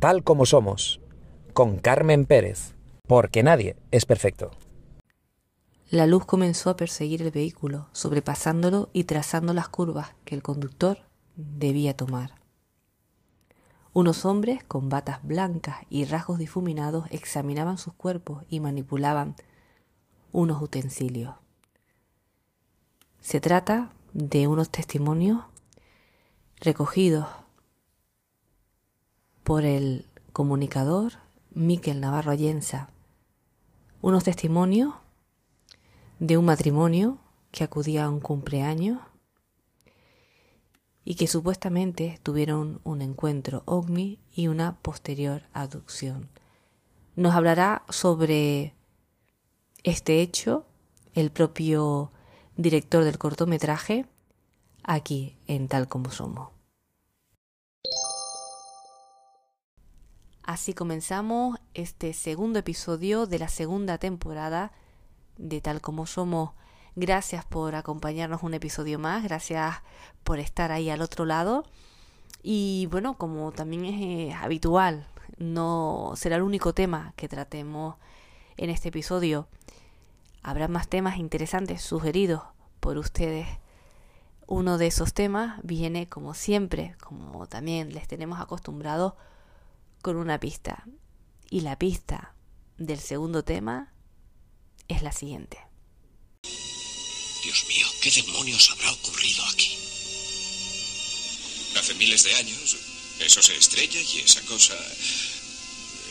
Tal como somos, con Carmen Pérez, porque nadie es perfecto. La luz comenzó a perseguir el vehículo, sobrepasándolo y trazando las curvas que el conductor debía tomar. Unos hombres con batas blancas y rasgos difuminados examinaban sus cuerpos y manipulaban unos utensilios. Se trata de unos testimonios recogidos por el comunicador Miquel Navarro Allenza, unos testimonios de un matrimonio que acudía a un cumpleaños y que supuestamente tuvieron un encuentro ovni y una posterior abducción. Nos hablará sobre este hecho el propio director del cortometraje aquí en Tal como Somos. Así comenzamos este segundo episodio de la segunda temporada de Tal como Somos. Gracias por acompañarnos un episodio más, gracias por estar ahí al otro lado. Y bueno, como también es eh, habitual, no será el único tema que tratemos en este episodio. Habrá más temas interesantes sugeridos por ustedes. Uno de esos temas viene, como siempre, como también les tenemos acostumbrados, con una pista. Y la pista del segundo tema es la siguiente. Dios mío, ¿qué demonios habrá ocurrido aquí? Hace miles de años, eso se estrella y esa cosa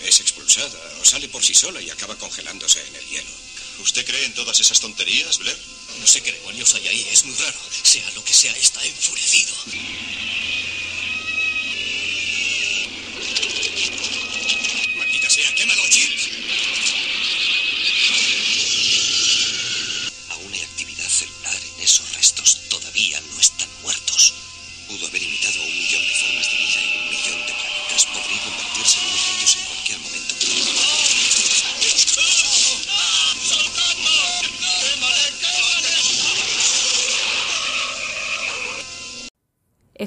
es expulsada o sale por sí sola y acaba congelándose en el hielo. ¿Usted cree en todas esas tonterías, Blair? No sé qué demonios hay ahí, es muy raro. Sea lo que sea, está enfurecido.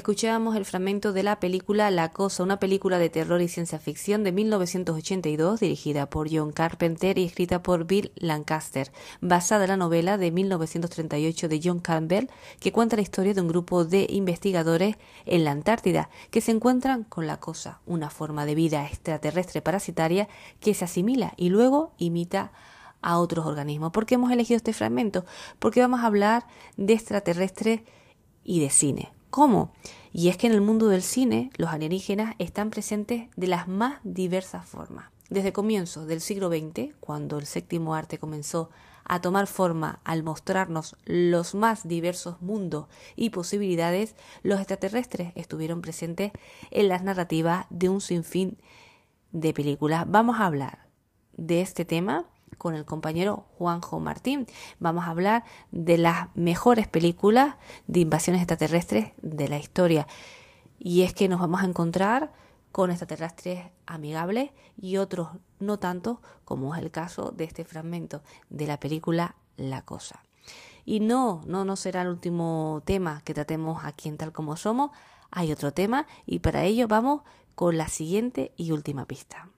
Escuchábamos el fragmento de la película La Cosa, una película de terror y ciencia ficción de 1982 dirigida por John Carpenter y escrita por Bill Lancaster, basada en la novela de 1938 de John Campbell, que cuenta la historia de un grupo de investigadores en la Antártida que se encuentran con la Cosa, una forma de vida extraterrestre parasitaria que se asimila y luego imita a otros organismos. ¿Por qué hemos elegido este fragmento? Porque vamos a hablar de extraterrestres y de cine. ¿Cómo? Y es que en el mundo del cine los alienígenas están presentes de las más diversas formas. Desde comienzos del siglo XX, cuando el séptimo arte comenzó a tomar forma al mostrarnos los más diversos mundos y posibilidades, los extraterrestres estuvieron presentes en las narrativas de un sinfín de películas. Vamos a hablar de este tema con el compañero Juanjo Martín. Vamos a hablar de las mejores películas de invasiones extraterrestres de la historia. Y es que nos vamos a encontrar con extraterrestres amigables y otros no tanto, como es el caso de este fragmento de la película La Cosa. Y no, no, no será el último tema que tratemos aquí en Tal como Somos. Hay otro tema y para ello vamos con la siguiente y última pista.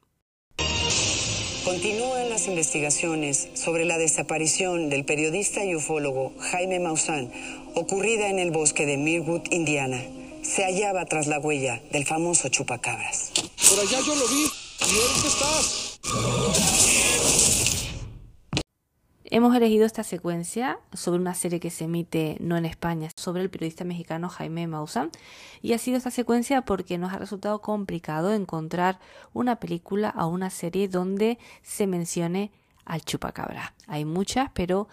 Continúan las investigaciones sobre la desaparición del periodista y ufólogo Jaime Maussan, ocurrida en el bosque de Mirwood, Indiana. Se hallaba tras la huella del famoso chupacabras. Por allá yo lo vi. ¿Y dónde estás? Hemos elegido esta secuencia sobre una serie que se emite no en España, sobre el periodista mexicano Jaime Maussan. Y ha sido esta secuencia porque nos ha resultado complicado encontrar una película o una serie donde se mencione al chupacabra. Hay muchas, pero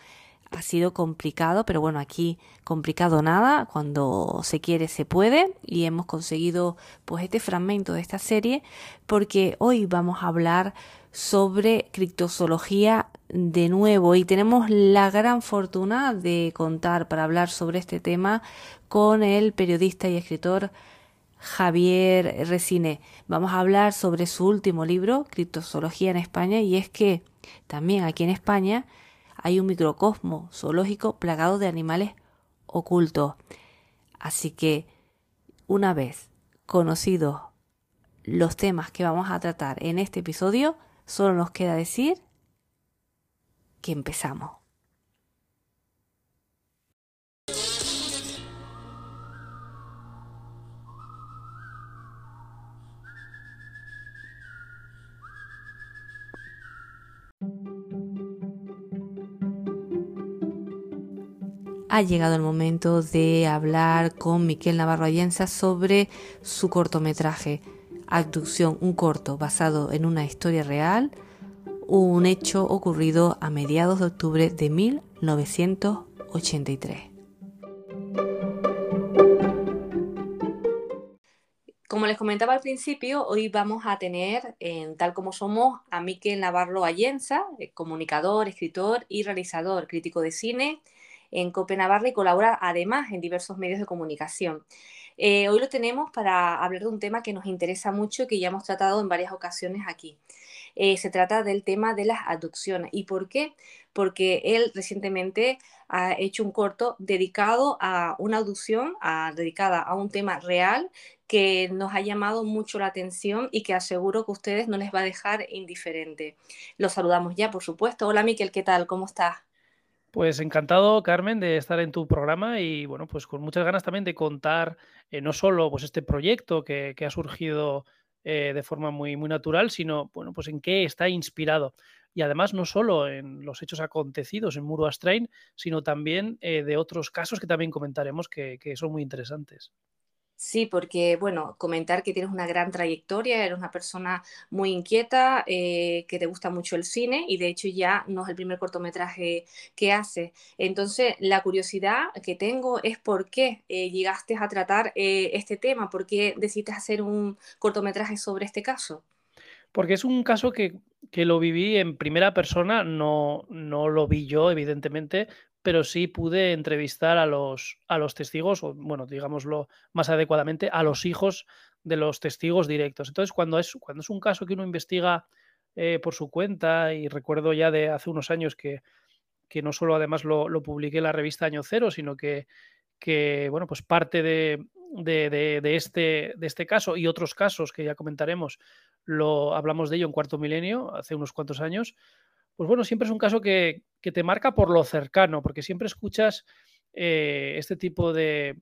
ha sido complicado, pero bueno, aquí complicado nada, cuando se quiere se puede y hemos conseguido pues este fragmento de esta serie porque hoy vamos a hablar sobre criptozoología de nuevo y tenemos la gran fortuna de contar para hablar sobre este tema con el periodista y escritor Javier Resine. Vamos a hablar sobre su último libro, Criptozoología en España, y es que también aquí en España hay un microcosmo zoológico plagado de animales ocultos. Así que, una vez conocidos los temas que vamos a tratar en este episodio, solo nos queda decir que empezamos. Ha llegado el momento de hablar con Miquel Navarro Allenza sobre su cortometraje Abducción, un corto basado en una historia real, un hecho ocurrido a mediados de octubre de 1983. Como les comentaba al principio, hoy vamos a tener, en tal como somos, a Miquel Navarro Allenza, eh, comunicador, escritor y realizador, crítico de cine, en Copenhague y colabora además en diversos medios de comunicación. Eh, hoy lo tenemos para hablar de un tema que nos interesa mucho y que ya hemos tratado en varias ocasiones aquí. Eh, se trata del tema de las abducciones. ¿Y por qué? Porque él recientemente ha hecho un corto dedicado a una abducción, dedicada a un tema real que nos ha llamado mucho la atención y que aseguro que a ustedes no les va a dejar indiferente. Los saludamos ya, por supuesto. Hola, Miquel, ¿qué tal? ¿Cómo estás? Pues encantado, Carmen, de estar en tu programa y bueno, pues con muchas ganas también de contar eh, no solo pues este proyecto que, ha surgido eh, de forma muy, muy natural, sino bueno, pues en qué está inspirado. Y además no solo en los hechos acontecidos en Muro Astrain, sino también eh, de otros casos que también comentaremos que son muy interesantes. Sí, porque, bueno, comentar que tienes una gran trayectoria, eres una persona muy inquieta, eh, que te gusta mucho el cine y de hecho ya no es el primer cortometraje que haces. Entonces, la curiosidad que tengo es por qué eh, llegaste a tratar eh, este tema, por qué decidiste hacer un cortometraje sobre este caso. Porque es un caso que, que lo viví en primera persona, no, no lo vi yo, evidentemente, pero sí pude entrevistar a los, a los testigos, o bueno, digámoslo más adecuadamente, a los hijos de los testigos directos. Entonces, cuando es, cuando es un caso que uno investiga eh, por su cuenta, y recuerdo ya de hace unos años que, que no solo además lo, lo, publiqué en la revista Año Cero, sino que, que bueno, pues parte de, de, de, este, de este caso y otros casos que ya comentaremos, lo hablamos de ello en Cuarto Milenio, hace unos cuantos años, pues bueno, siempre es un caso que, te marca por lo cercano, porque siempre escuchas eh, este tipo de,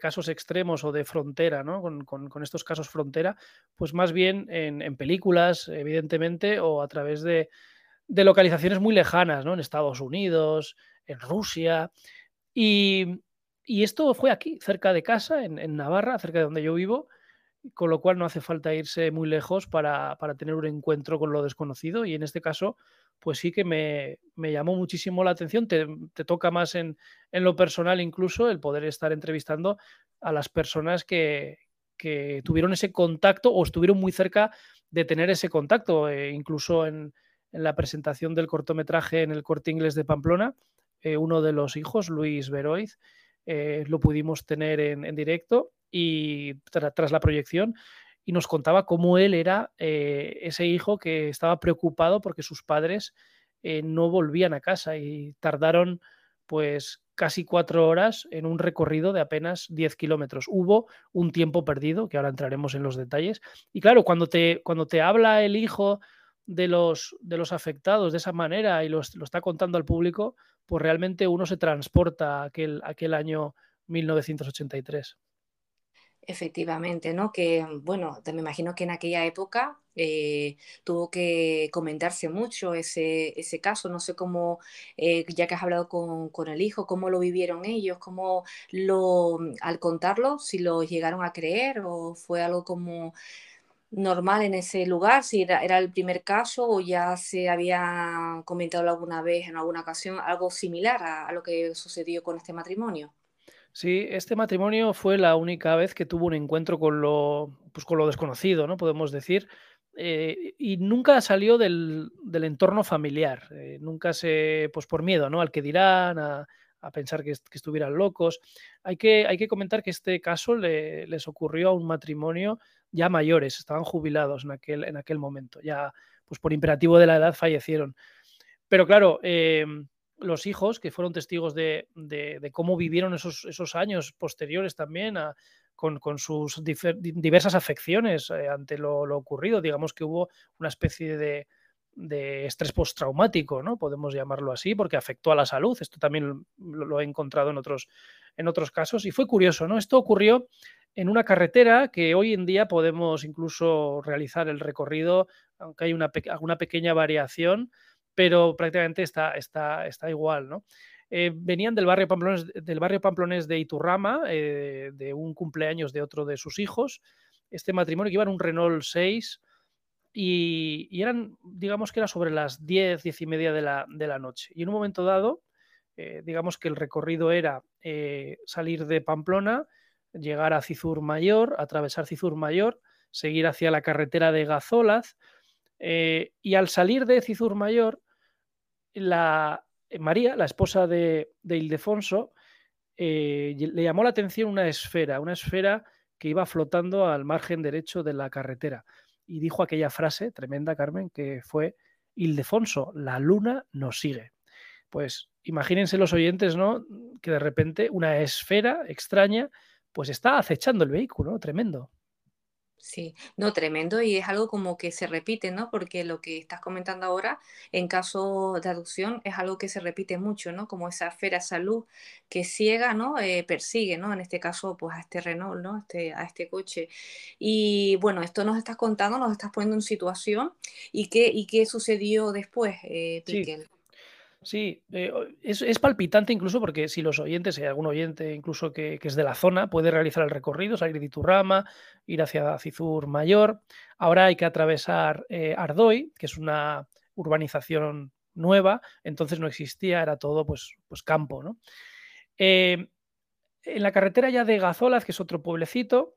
casos extremos o de frontera, ¿no? Con, estos casos frontera, pues más bien en, películas, evidentemente, o a través de, localizaciones muy lejanas, ¿no? En Estados Unidos, en Rusia. Y, esto fue aquí, cerca de casa, en, Navarra, cerca de donde yo vivo, con lo cual no hace falta irse muy lejos para, tener un encuentro con lo desconocido y en este caso pues sí que me, llamó muchísimo la atención, te, toca más en, lo personal incluso el poder estar entrevistando a las personas que, tuvieron ese contacto o estuvieron muy cerca de tener ese contacto, eh, incluso en, la presentación del cortometraje en el corte inglés de Pamplona, eh, uno de los hijos, Luis Veroiz, eh, lo pudimos tener en, en directo y tras la proyección y nos contaba cómo él era eh, ese hijo que estaba preocupado porque sus padres eh, no volvían a casa y tardaron pues casi cuatro horas en un recorrido de apenas 10 kilómetros. Hubo un tiempo perdido, que ahora entraremos en los detalles. Y claro, cuando te, cuando te habla el hijo de los, de los afectados de esa manera y lo está contando al público, pues realmente uno se transporta a aquel, aquel año 1983. Efectivamente, ¿no? Que, bueno, me imagino que en aquella época eh, tuvo que comentarse mucho ese, ese caso. No sé cómo, eh, ya que has hablado con, con, el hijo, cómo lo vivieron ellos, cómo lo, al contarlo, si lo llegaron a creer o fue algo como normal en ese lugar, si era, era el primer caso o ya se había comentado alguna vez, en alguna ocasión, algo similar a lo que sucedió con este matrimonio. Sí, este matrimonio fue la única vez que tuvo un encuentro con lo, pues con lo desconocido, ¿no? Podemos decir. Eh, y nunca salió del, entorno familiar. Eh, nunca se, pues por miedo, ¿no? Al que dirán, a, pensar que, estuvieran locos. Hay que, hay que comentar que este caso les ocurrió a un matrimonio ya mayores, estaban jubilados en aquel, en aquel momento. Ya, pues por imperativo de la edad fallecieron. Pero claro, eh, los hijos que fueron testigos de, cómo vivieron esos, años posteriores también con, sus diversas afecciones eh, ante lo, ocurrido. Digamos que hubo una especie de, de estrés postraumático, ¿no? Podemos llamarlo así, porque afectó a la salud. Esto también lo, he encontrado en otros, en otros casos. Y fue curioso, ¿no? Esto ocurrió en una carretera que hoy en día podemos incluso realizar el recorrido, aunque hay una, alguna pequeña variación, pero prácticamente está, está, está igual, ¿no? Eh, venían del barrio, Pamplonés, del barrio Pamplonés de Iturrama, eh, de un cumpleaños de otro de sus hijos. Este matrimonio que iba en un Renault 6 y, eran, digamos que era sobre las 10, 10 y media de la, de la noche. Y en un momento dado, eh, digamos que el recorrido era salir de Pamplona, llegar a Cizur Mayor, atravesar Cizur Mayor, seguir hacia la carretera de Gazolaz. y al salir de Cizur Mayor, la, eh, María, la esposa de, Ildefonso, eh, le llamó la atención una esfera, una esfera que iba flotando al margen derecho de la carretera. Y dijo aquella frase tremenda, Carmen, que fue, Ildefonso, la luna nos sigue. Pues imagínense los oyentes, ¿no? Que de repente una esfera extraña, pues está acechando el vehículo, tremendo. Sí, no, tremendo y es algo como que se repite, ¿no? Porque lo que estás comentando ahora, en caso de adopción, es algo que se repite mucho, ¿no? Como esa esfera salud que ciega, ¿no? Eh, persigue, ¿no? En este caso, pues a este Renault, ¿no? Este, a este coche. Y bueno, esto nos estás contando, nos estás poniendo en situación. ¿Y qué, y qué sucedió después, eh, Sí, eh, es, palpitante incluso porque si los oyentes, si hay algún oyente incluso que, es de la zona, puede realizar el recorrido, salir de Iturrama, ir hacia Cizur Mayor. Ahora hay que atravesar eh, Ardoy, que es una urbanización nueva, entonces no existía, era todo pues, pues campo. ¿no? Eh, en la carretera ya de Gazolaz, que es otro pueblecito,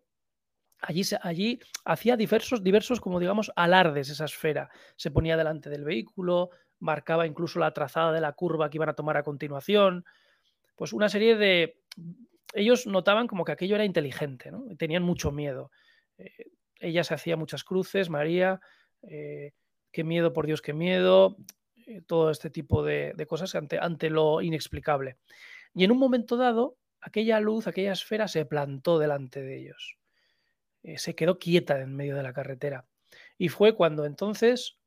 Allí, allí, hacía diversos, diversos, como digamos, alardes esa esfera. Se ponía delante del vehículo, marcaba incluso la trazada de la curva que iban a tomar a continuación. Pues una serie de... Ellos notaban como que aquello era inteligente, ¿no? tenían mucho miedo. Eh, ella se hacía muchas cruces, María, eh, qué miedo, por Dios, qué miedo, eh, todo este tipo de, cosas ante, ante, lo inexplicable. Y en un momento dado, aquella luz, aquella esfera se plantó delante de ellos. se quedó quieta en medio de la carretera. Y fue cuando entonces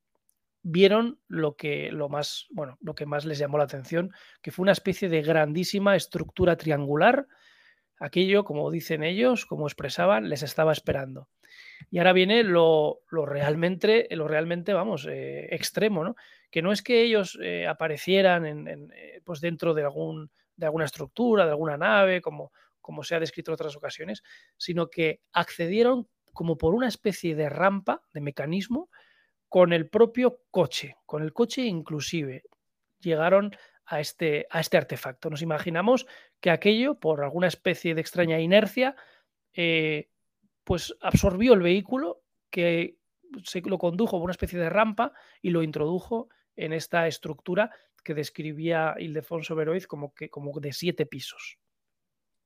vieron lo que, lo, más, bueno, lo que más les llamó la atención, que fue una especie de grandísima estructura triangular. Aquello, como dicen ellos, como expresaban, les estaba esperando. Y ahora viene lo, realmente, lo realmente, vamos, eh, extremo, ¿no? Que no es que ellos eh, aparecieran en, eh, pues dentro de, algún, de alguna estructura, de alguna nave, como, como se ha descrito en otras ocasiones, sino que accedieron como por una especie de rampa, de mecanismo, con el propio coche, con el coche inclusive, llegaron a este, a este artefacto. Nos imaginamos que aquello, por alguna especie de extraña inercia, eh, pues absorbió el vehículo, que se lo condujo por una especie de rampa y lo introdujo en esta estructura que describía Ildefonso Beroiz como, que, como de siete pisos.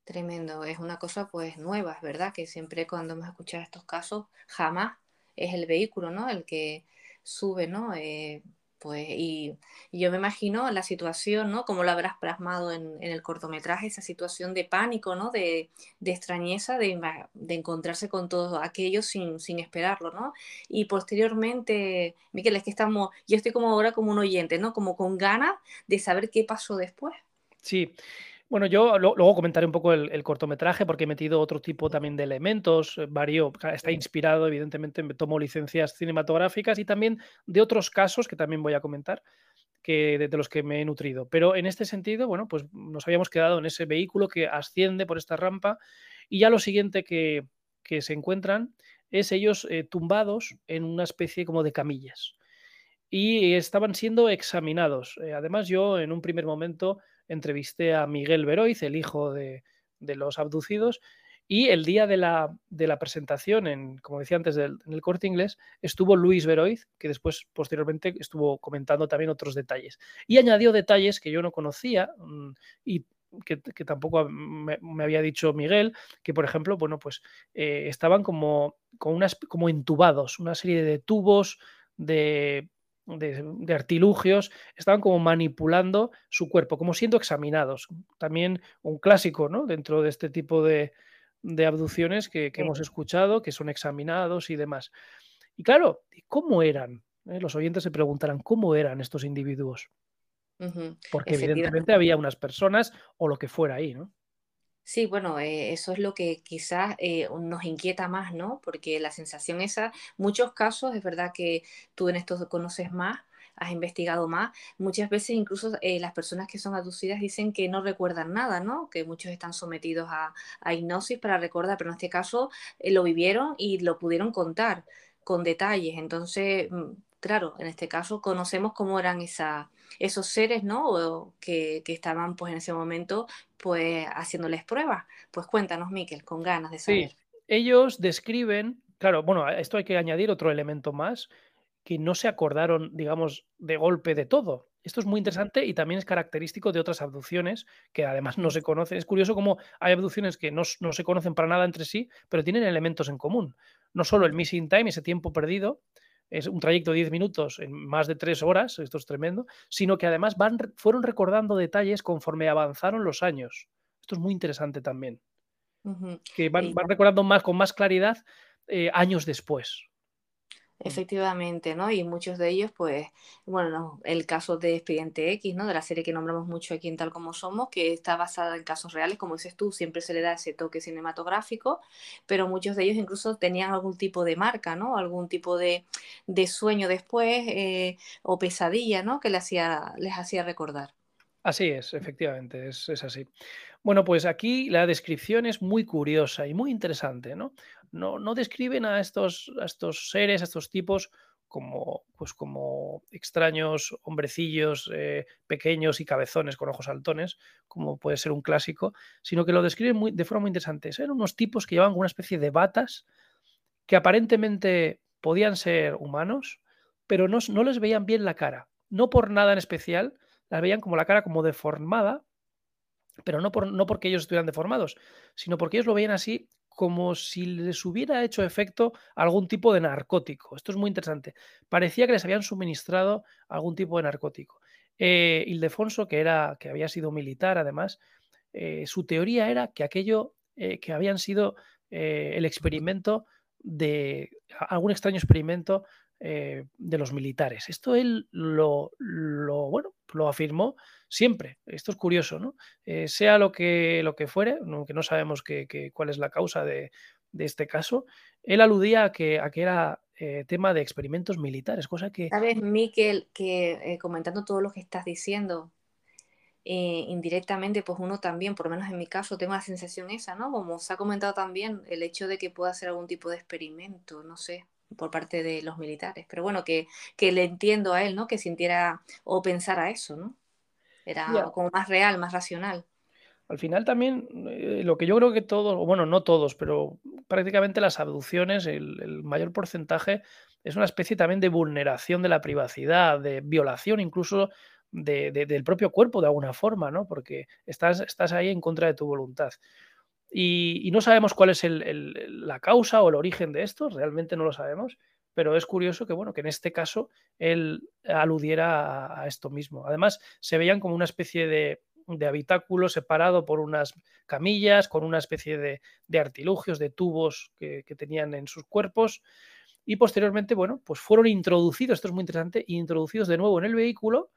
Tremendo, es una cosa pues nueva, verdad que siempre cuando hemos escuchado estos casos, jamás es el vehículo, ¿no? El que sube, ¿no? Eh, pues, y, yo me imagino la situación, ¿no? Como lo habrás plasmado en, el cortometraje, esa situación de pánico, ¿no? De, extrañeza, de, encontrarse con todo aquello sin, sin esperarlo, ¿no? Y posteriormente, Miquel, es que estamos, yo estoy como ahora como un oyente, ¿no? Como con ganas de saber qué pasó después. Sí, bueno, yo luego comentaré un poco el, cortometraje porque he metido otro tipo también de elementos, eh, vario, está inspirado, evidentemente, me tomo licencias cinematográficas y también de otros casos que también voy a comentar, que de, los que me he nutrido. Pero en este sentido, bueno, pues nos habíamos quedado en ese vehículo que asciende por esta rampa y ya lo siguiente que, se encuentran es ellos eh, tumbados en una especie como de camillas y estaban siendo examinados. Eh, además, yo en un primer momento entrevisté a Miguel Beroiz, el hijo de, los abducidos, y el día de la, de la presentación, en, como decía antes, en el corte inglés, estuvo Luis Beroiz, que después, posteriormente, estuvo comentando también otros detalles. Y añadió detalles que yo no conocía mm, y que, tampoco me, había dicho Miguel, que por ejemplo, bueno, pues eh, estaban como, unas, como entubados, una serie de tubos de de, artilugios, estaban como manipulando su cuerpo, como siendo examinados. También un clásico, ¿no? Dentro de este tipo de, de abducciones que, hemos escuchado, que son examinados y demás. Y claro, ¿cómo eran? Eh, los oyentes se preguntarán, ¿cómo eran estos individuos? Porque evidentemente había unas personas o lo que fuera ahí, ¿no? Sí, bueno, eh, eso es lo que quizás eh, nos inquieta más, ¿no? Porque la sensación esa, muchos casos, es verdad que tú en esto conoces más, has investigado más, muchas veces incluso eh, las personas que son aducidas dicen que no recuerdan nada, ¿no? Que muchos están sometidos a, hipnosis para recordar, pero en este caso lo vivieron y lo pudieron contar con detalles. Entonces, mm, claro, en este caso conocemos cómo eran esa, esos seres, ¿no? que, que, estaban pues en ese momento pues haciéndoles pruebas. Pues cuéntanos, Miquel, con ganas de saber. Sí, ellos describen, claro, bueno, a esto hay que añadir otro elemento más, que no se acordaron, digamos, de golpe de todo. Esto es muy interesante y también es característico de otras abducciones que además no se conocen. Es curioso cómo hay abducciones que no, no, se conocen para nada entre sí, pero tienen elementos en común. No solo el missing time, ese tiempo perdido, es un trayecto de 10 minutos en más de 3 horas, esto es tremendo, sino que además van, fueron recordando detalles conforme avanzaron los años. Esto es muy interesante también. Que van, recordando más con más claridad eh, años después. Mm. Efectivamente, ¿no? Y muchos de ellos, pues, bueno, el caso de Expediente X, ¿no? De la serie que nombramos mucho aquí en Tal Como Somos, que está basada en casos reales, como dices tú, siempre se le da ese toque cinematográfico, pero muchos de ellos incluso tenían algún tipo de marca, ¿no? Algún tipo de, sueño después eh, o pesadilla, ¿no? Que les hacía, les hacía recordar. Así es, efectivamente, es, es así. Bueno, pues aquí la descripción es muy curiosa y muy interesante, ¿no? no, describen a estos, estos seres, a estos tipos, como, pues como extraños hombrecillos eh, pequeños y cabezones con ojos saltones, como puede ser un clásico, sino que lo describen muy, de forma muy interesante. Eran unos tipos que llevaban una especie de batas que aparentemente podían ser humanos, pero no, no les veían bien la cara. No por nada en especial, las veían como la cara como deformada, pero no, por, no porque ellos estuvieran deformados, sino porque ellos lo veían así como si les hubiera hecho efecto algún tipo de narcótico. Esto es muy interesante. Parecía que les habían suministrado algún tipo de narcótico. Eh, Ildefonso, que, era, que había sido militar además, eh, su teoría era que aquello eh, que habían sido eh, el experimento de algún extraño experimento de los militares. Esto él lo, bueno, lo afirmó siempre. Esto es curioso, ¿no? Eh, sea lo que, lo que fuere, aunque no sabemos cuál es la causa de, este caso, él aludía a que, que era eh, tema de experimentos militares, cosa que... Sabes, Miquel, que eh, comentando todo lo que estás diciendo, indirectamente, pues uno también, por lo menos en mi caso, tengo la sensación esa, ¿no? Como se ha comentado también, el hecho de que pueda hacer algún tipo de experimento, no sé, por parte de los militares. Pero bueno, que, que le entiendo a él, ¿no? Que sintiera o pensara eso, ¿no? Era como más real, más racional. Al final también, eh, lo que yo creo que todos, o bueno, no todos, pero prácticamente las abducciones, el, mayor porcentaje es una especie también de vulneración de la privacidad, de violación incluso del propio cuerpo de alguna forma, ¿no? Porque estás, estás ahí en contra de tu voluntad. Y, no sabemos cuál es la causa o el origen de esto, realmente no lo sabemos, pero es curioso que, bueno, que en este caso él aludiera a, esto mismo. Además, se veían como una especie de, habitáculo separado por unas camillas, con una especie de, artilugios, de tubos que, tenían en sus cuerpos. Y posteriormente, bueno, pues fueron introducidos, esto es muy interesante, introducidos de nuevo en el vehículo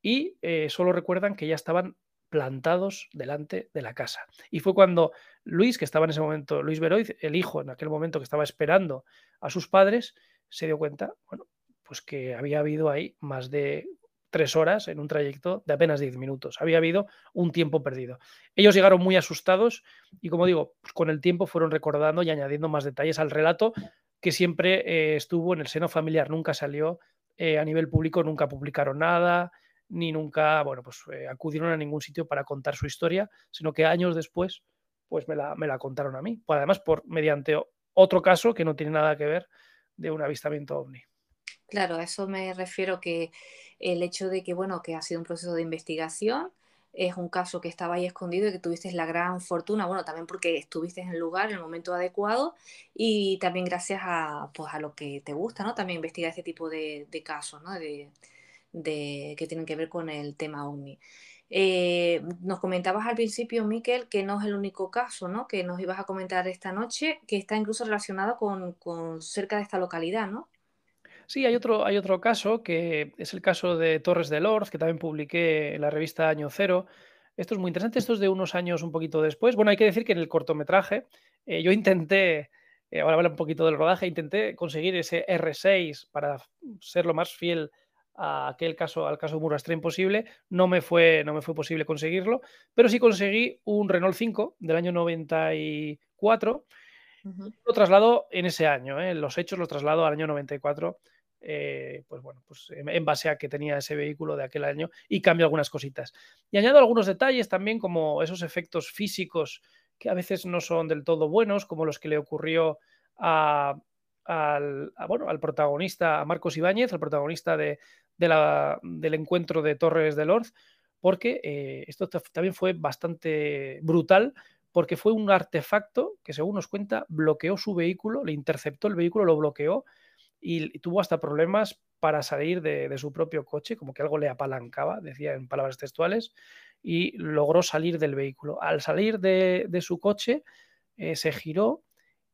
y eh, solo recuerdan que ya estaban plantados delante de la casa. Y fue cuando Luis, que estaba en ese momento, Luis Beroiz, el hijo en aquel momento que estaba esperando a sus padres, se dio cuenta, bueno, pues que había habido ahí más de tres horas en un trayecto de apenas diez minutos. Había habido un tiempo perdido. Ellos llegaron muy asustados y, como digo, pues con el tiempo fueron recordando y añadiendo más detalles al relato que siempre eh, estuvo en el seno familiar. Nunca salió eh, a nivel público, nunca publicaron nada, ni nunca, bueno, pues eh, acudieron a ningún sitio para contar su historia, sino que años después, pues me la, me la contaron a mí. Además, por mediante otro caso que no tiene nada que ver de un avistamiento ovni. Claro, a eso me refiero que el hecho de que, bueno, que ha sido un proceso de investigación, es un caso que estaba ahí escondido y que tuviste la gran fortuna, bueno, también porque estuviste en el lugar en el momento adecuado y también gracias a, pues, a lo que te gusta, ¿no? También investigar este tipo de, casos, ¿no? De, que tienen que ver con el tema ovni. Eh, nos comentabas al principio, Miquel, que no es el único caso, ¿no? Que nos ibas a comentar esta noche, que está incluso relacionado con, con cerca de esta localidad, ¿no? Sí, hay otro, hay otro caso que es el caso de Torres de Lord, que también publiqué en la revista Año Cero. Esto es muy interesante, esto es de unos años un poquito después. Bueno, hay que decir que en el cortometraje eh, yo intenté, eh, ahora hablar un poquito del rodaje, intenté conseguir ese R6 para ser lo más fiel a aquel caso, al caso Murastre imposible. No me, fue, no me fue posible conseguirlo, pero sí conseguí un Renault 5 del año 94. Lo traslado en ese año, ¿eh? los hechos los traslado al año 94 eh, pues bueno, pues en base a que tenía ese vehículo de aquel año y cambio algunas cositas. Y añado algunos detalles también como esos efectos físicos que a veces no son del todo buenos, como los que le ocurrió al, bueno, al protagonista, a Marcos Ibáñez, el protagonista de, la, del encuentro de Torres de Lord, porque eh, esto también fue bastante brutal, porque fue un artefacto que, según nos cuenta, bloqueó su vehículo, le interceptó el vehículo, lo bloqueó y, tuvo hasta problemas para salir de, su propio coche, como que algo le apalancaba, decía en palabras textuales, y logró salir del vehículo. Al salir de, su coche, eh, se giró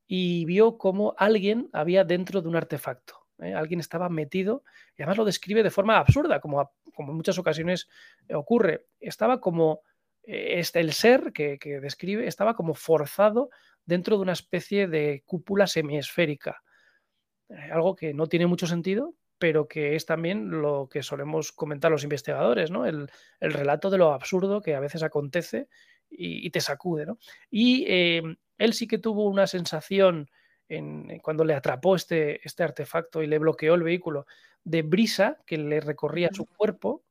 y vio como alguien había dentro de un artefacto. ¿Eh? Alguien estaba metido y además lo describe de forma absurda, como, como en muchas ocasiones ocurre. Estaba como eh, este, el ser que, que, describe estaba como forzado dentro de una especie de cúpula semiesférica. Eh, algo que no tiene mucho sentido, pero que es también lo que solemos comentar los investigadores, ¿no? El, relato de lo absurdo que a veces acontece y, te sacude, ¿no? Y él sí que tuvo una sensación en, cuando le atrapó este, este artefacto y le bloqueó el vehículo de brisa que le recorría su cuerpo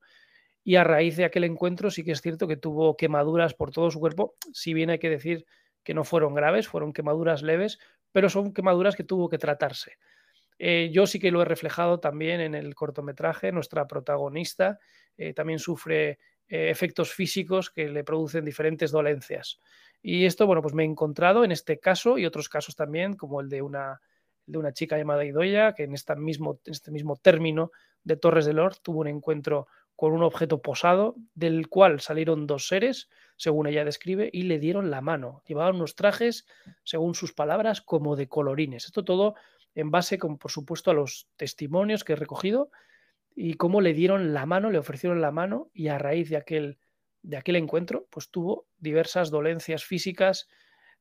y a raíz de aquel encuentro sí que es cierto que tuvo quemaduras por todo su cuerpo, si bien hay que decir que no fueron graves, fueron quemaduras leves, pero son quemaduras que tuvo que tratarse. Eh, yo sí que lo he reflejado también en el cortometraje. Nuestra protagonista eh, también sufre eh, efectos físicos que le producen diferentes dolencias. Y esto, bueno, pues me he encontrado en este caso y otros casos también, como el de una, de una chica llamada Idoya, que en, esta mismo, en este mismo término de Torres del Lord tuvo un encuentro con un objeto posado, del cual salieron dos seres, según ella describe, y le dieron la mano. Llevaban unos trajes, según sus palabras, como de colorines. Esto todo en base, con, por supuesto, a los testimonios que he recogido y cómo le dieron la mano, le ofrecieron la mano y a raíz de aquel, de aquel encuentro, pues tuvo diversas dolencias físicas,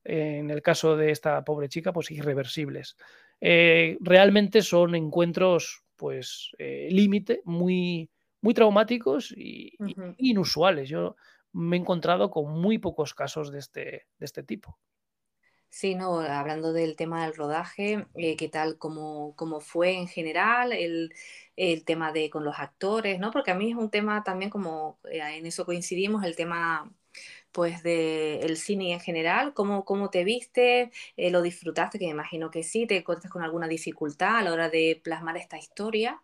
en el caso de esta pobre chica, pues irreversibles. Eh, realmente son encuentros, pues, eh, límite, muy, muy traumáticos y, inusuales. Yo me he encontrado con muy pocos casos de este, de este tipo. Sí, no, hablando del tema del rodaje, eh, ¿qué tal, cómo, cómo, fue en general el, el, tema de con los actores, ¿no? Porque a mí es un tema también como, eh, en eso coincidimos, el tema pues del cine en general, ¿cómo, cómo te viste? Eh, ¿Lo disfrutaste? Que me imagino que sí, ¿te encuentras con alguna dificultad a la hora de plasmar esta historia?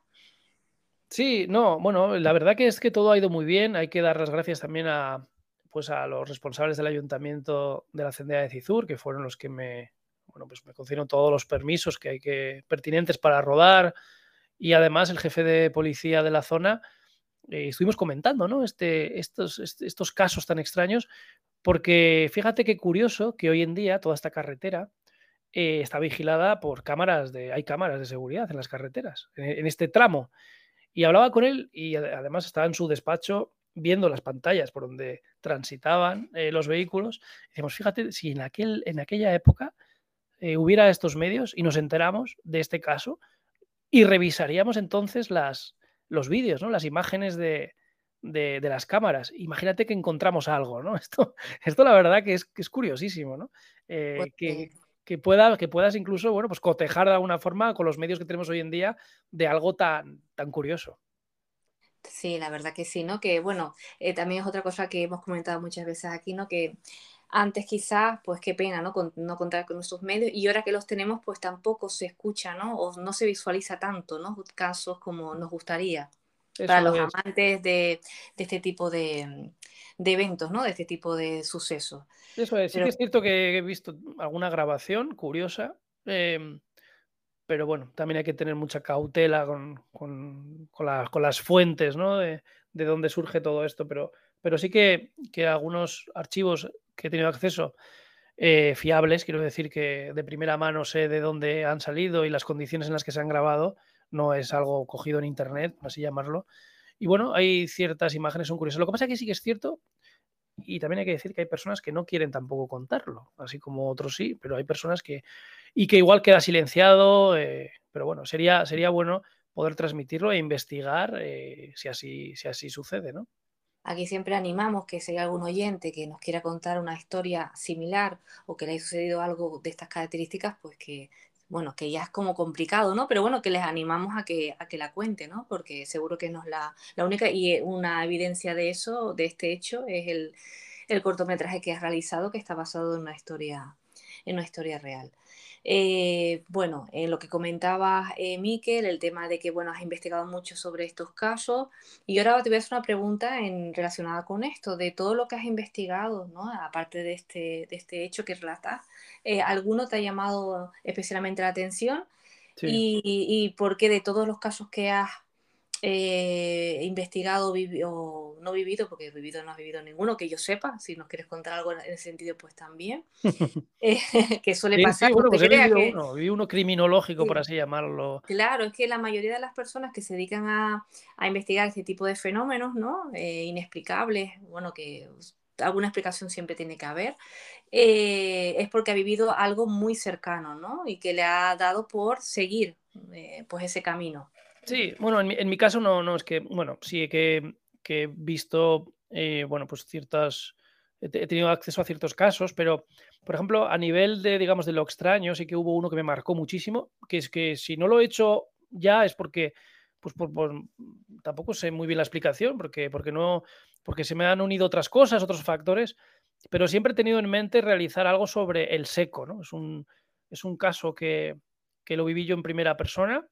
Sí, no, bueno, la verdad que es que todo ha ido muy bien, hay que dar las gracias también a, pues a los responsables del ayuntamiento de la Cendea de Cizur, que fueron los que me, bueno, pues me concedieron todos los permisos que hay que pertinentes para rodar y además el jefe de policía de la zona eh, estuvimos comentando, ¿no? Este, estos, estos casos tan extraños, porque fíjate qué curioso que hoy en día toda esta carretera eh, está vigilada por cámaras de, hay cámaras de seguridad en las carreteras, en este tramo. Y hablaba con él y además estaba en su despacho viendo las pantallas por donde transitaban eh, los vehículos, decimos, fíjate, si en, aquel, en aquella época eh, hubiera estos medios y nos enteramos de este caso y revisaríamos entonces las, los vídeos, ¿no? las imágenes de, de, las cámaras. Imagínate que encontramos algo, ¿no? Esto, esto la verdad que es, que es curiosísimo, ¿no? Eh, pues que, que, pueda, que puedas incluso, bueno, pues cotejar de alguna forma con los medios que tenemos hoy en día de algo tan, tan curioso. Sí, la verdad que sí, ¿no? Que bueno, eh, también es otra cosa que hemos comentado muchas veces aquí, ¿no? Que antes quizás, pues qué pena, ¿no? no contar con nuestros medios y ahora que los tenemos, pues tampoco se escucha, ¿no? O no se visualiza tanto, ¿no? Casos como nos gustaría. para los amantes de, este tipo de, eventos, ¿no? De este tipo de sucesos. Eso es, sí que es cierto que he visto alguna grabación curiosa. Em, pero bueno, también hay que tener mucha cautela con, con, las fuentes, ¿no? De, dónde surge todo esto, pero, pero sí que, que algunos archivos que he tenido acceso eh, fiables, quiero decir que de primera mano sé de dónde han salido y las condiciones en las que se han grabado, no es algo cogido en internet, así llamarlo. Y bueno, hay ciertas imágenes, son curiosas. Lo que pasa es que sí que es cierto, y también hay que decir que hay personas que no quieren tampoco contarlo, así como otros sí, pero hay personas que, y que igual queda silenciado, eh, pero bueno, sería, sería bueno poder transmitirlo e investigar eh, si, así, si así sucede, ¿no? Aquí siempre animamos que si hay algún oyente que nos quiera contar una historia similar o que le haya sucedido algo de estas características, pues que, bueno, que ya es como complicado, ¿no? Pero bueno, que les animamos a que, a que la cuente, ¿no? Porque seguro que no es la, la única y una evidencia de eso, de este hecho, es el, el cortometraje que has realizado que está basado en una historia, en una historia real. Eh, bueno, en lo que comentaba eh, Miquel, el tema de que, bueno, has investigado mucho sobre estos casos y ahora te voy a hacer una pregunta en, relacionada con esto, de todo lo que has investigado, ¿no? Aparte de este, de este hecho que relatas, eh, ¿alguno te ha llamado especialmente la atención? Y, y, por qué de todos los casos que has eh, investigado o no vivido, porque vivido no has vivido ninguno, que yo sepa, si nos quieres contar algo en ese sentido, pues también, eh, que suele pasar. bueno, pues uno, uno, criminológico, por así llamarlo. Claro, es que la mayoría de las personas que se dedican a, a investigar este tipo de fenómenos, ¿no? Eh, inexplicables, bueno, que alguna explicación siempre tiene que haber, eh, es porque ha vivido algo muy cercano, ¿no? Y que le ha dado por seguir pues ese camino. Sí, bueno, en mi, caso no, no es que, bueno, sí que, he visto, eh, bueno, pues ciertas, he tenido acceso a ciertos casos, pero, por ejemplo, a nivel de, digamos, de lo extraño, sí que hubo uno que me marcó muchísimo, que es que si no lo he hecho ya es porque, pues, tampoco sé muy bien la explicación, porque, porque no, porque se me han unido otras cosas, otros factores, pero siempre he tenido en mente realizar algo sobre el seco, ¿no? Es un, es un caso que, que lo viví yo en primera persona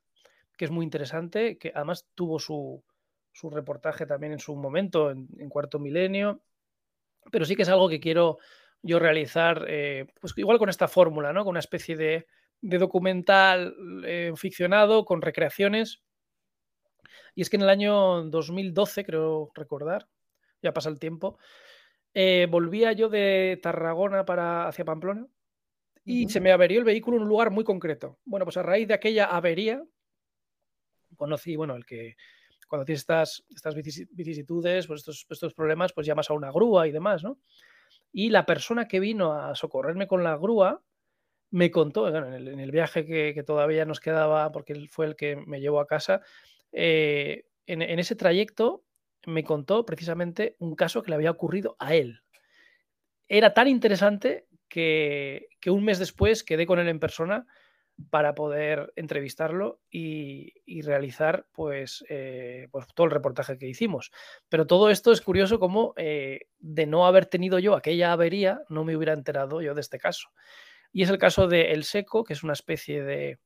que es muy interesante, que además tuvo su, su reportaje también en su momento, en, Cuarto Milenio, pero sí que es algo que quiero yo realizar, eh, pues igual con esta fórmula, ¿no? Con una especie de, de documental eh, ficcionado con recreaciones. Y es que en el año 2012, creo recordar, ya pasa el tiempo, eh, volvía yo de Tarragona para hacia Pamplona y se me averió el vehículo en un lugar muy concreto. Bueno, pues a raíz de aquella avería, conocí, bueno, el que cuando tienes estas, estas vicisitudes, pues estos, estos problemas, pues llamas a una grúa y demás, ¿no? Y la persona que vino a socorrerme con la grúa me contó, en, el, viaje que, todavía nos quedaba, porque él fue el que me llevó a casa, eh, en, ese trayecto me contó precisamente un caso que le había ocurrido a él. Era tan interesante que, que un mes después quedé con él en persona para poder entrevistarlo y, realizar pues, eh, pues, todo el reportaje que hicimos. Pero todo esto es curioso como eh, de no haber tenido yo aquella avería, no me hubiera enterado yo de este caso. Y es el caso de El Seco, que es una especie de,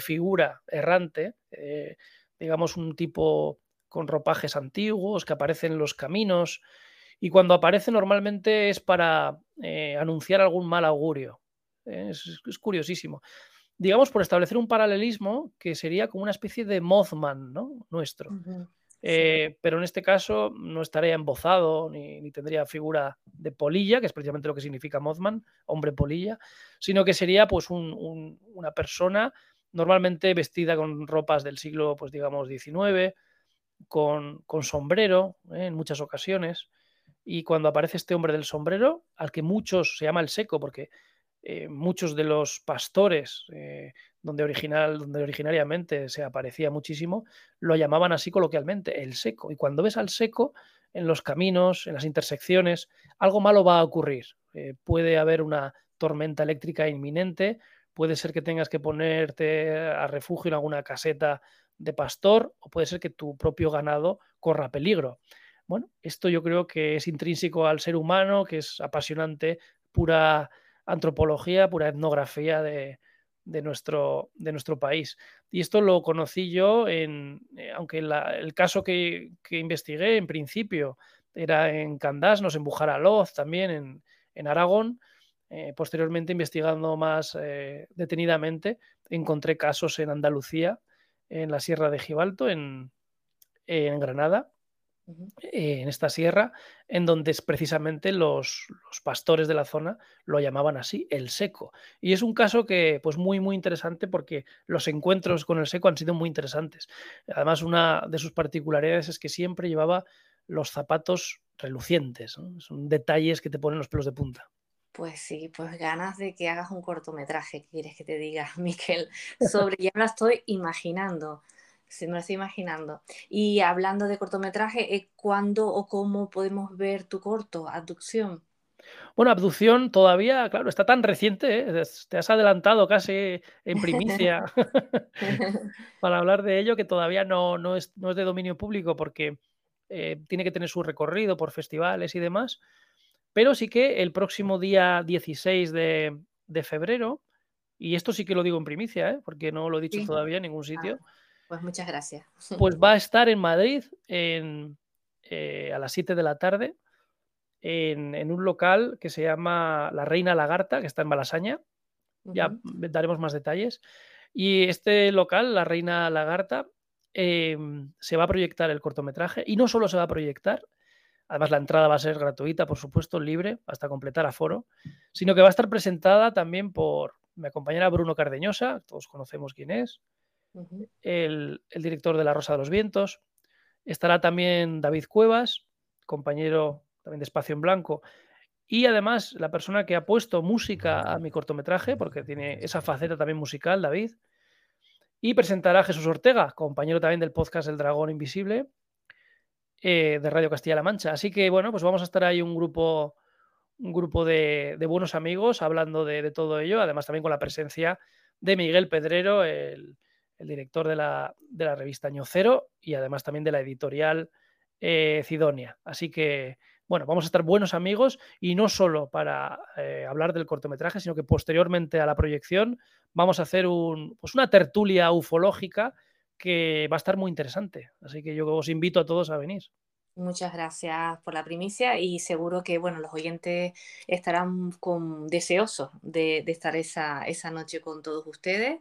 figura errante, eh, digamos un tipo con ropajes antiguos que aparece en los caminos y cuando aparece normalmente es para anunciar algún mal augurio. es curiosísimo digamos, por establecer un paralelismo que sería como una especie de Mothman, ¿no? Nuestro. Eh, pero en este caso no estaría embozado ni, tendría figura de polilla, que es precisamente lo que significa Mothman, hombre polilla, sino que sería pues una persona normalmente vestida con ropas del siglo, pues digamos, XIX, con, sombrero ¿eh? en muchas ocasiones. Y cuando aparece este hombre del sombrero, al que muchos se llama el seco, porque eh, muchos de los pastores, eh, donde, original, donde originariamente se aparecía muchísimo, lo llamaban así coloquialmente, el seco. Y cuando ves al seco en los caminos, en las intersecciones, algo malo va a ocurrir. Eh, puede haber una tormenta eléctrica inminente, puede ser que tengas que ponerte a refugio en alguna caseta de pastor o puede ser que tu propio ganado corra peligro. Bueno, esto yo creo que es intrínseco al ser humano, que es apasionante, pura antropología, pura etnografía de, nuestro, de nuestro país. Y esto lo conocí yo, en, eh, aunque el caso que, investigué en principio era en Candás, nos en Bujaraloz, también en, en Aragón. Eh, posteriormente, investigando más eh, detenidamente, encontré casos en Andalucía, en la Sierra de Gibalto, en, en Granada, eh, en esta sierra, en donde precisamente los, pastores de la zona lo llamaban así, el seco. Y es un caso que, pues muy, muy interesante porque los encuentros con el seco han sido muy interesantes. Además, una de sus particularidades es que siempre llevaba los zapatos relucientes. Son detalles que te ponen los pelos de punta. Pues sí, pues ganas de que hagas un cortometraje, ¿qué quieres que te diga, Miquel? Sobre, ya me lo estoy imaginando. Sí, me lo estoy imaginando. Y hablando de cortometraje, eh, ¿cuándo o cómo podemos ver tu corto, Abducción? Bueno, Abducción todavía, claro, está tan reciente, ¿eh? te has adelantado casi en primicia para hablar de ello, que todavía no, no, es, no es de dominio público porque eh, tiene que tener su recorrido por festivales y demás. Pero sí que el próximo día 16 de, febrero, y esto sí que lo digo en primicia, porque no lo he dicho todavía en ningún sitio. Ah. Pues muchas gracias. Pues va a estar en Madrid eh, a las 7 de la tarde en, un local que se llama La Reina Lagarta, que está en Malasaña. Ya daremos más detalles. Y este local, La Reina Lagarta, em, se va a proyectar el cortometraje y no solo se va a proyectar, además la entrada va a ser gratuita, por supuesto, libre, hasta completar aforo, sino que va a estar presentada también por mi compañera Bruno Cardeñosa, todos conocemos quién es, el, director de La Rosa de los Vientos. Estará también David Cuevas, compañero también de Espacio en Blanco. Y además la persona que ha puesto música a mi cortometraje, porque tiene esa faceta también musical, David. Y presentará a Jesús Ortega, compañero también del podcast El Dragón Invisible, eh, de Radio Castilla-La Mancha. Así que bueno, pues vamos a estar ahí un grupo, un grupo de, buenos amigos hablando de, de, todo ello, además también con la presencia de Miguel Pedrero, el, el director de la, de la revista Año Cero y además también de la editorial eh, Cidonia. Así que, bueno, vamos a estar buenos amigos y no solo para eh, hablar del cortometraje, sino que posteriormente a la proyección vamos a hacer un, pues una tertulia ufológica que va a estar muy interesante. Así que yo os invito a todos a venir. Muchas gracias por la primicia y seguro que bueno, los oyentes estarán con, deseosos de, estar esa, esa, noche con todos ustedes.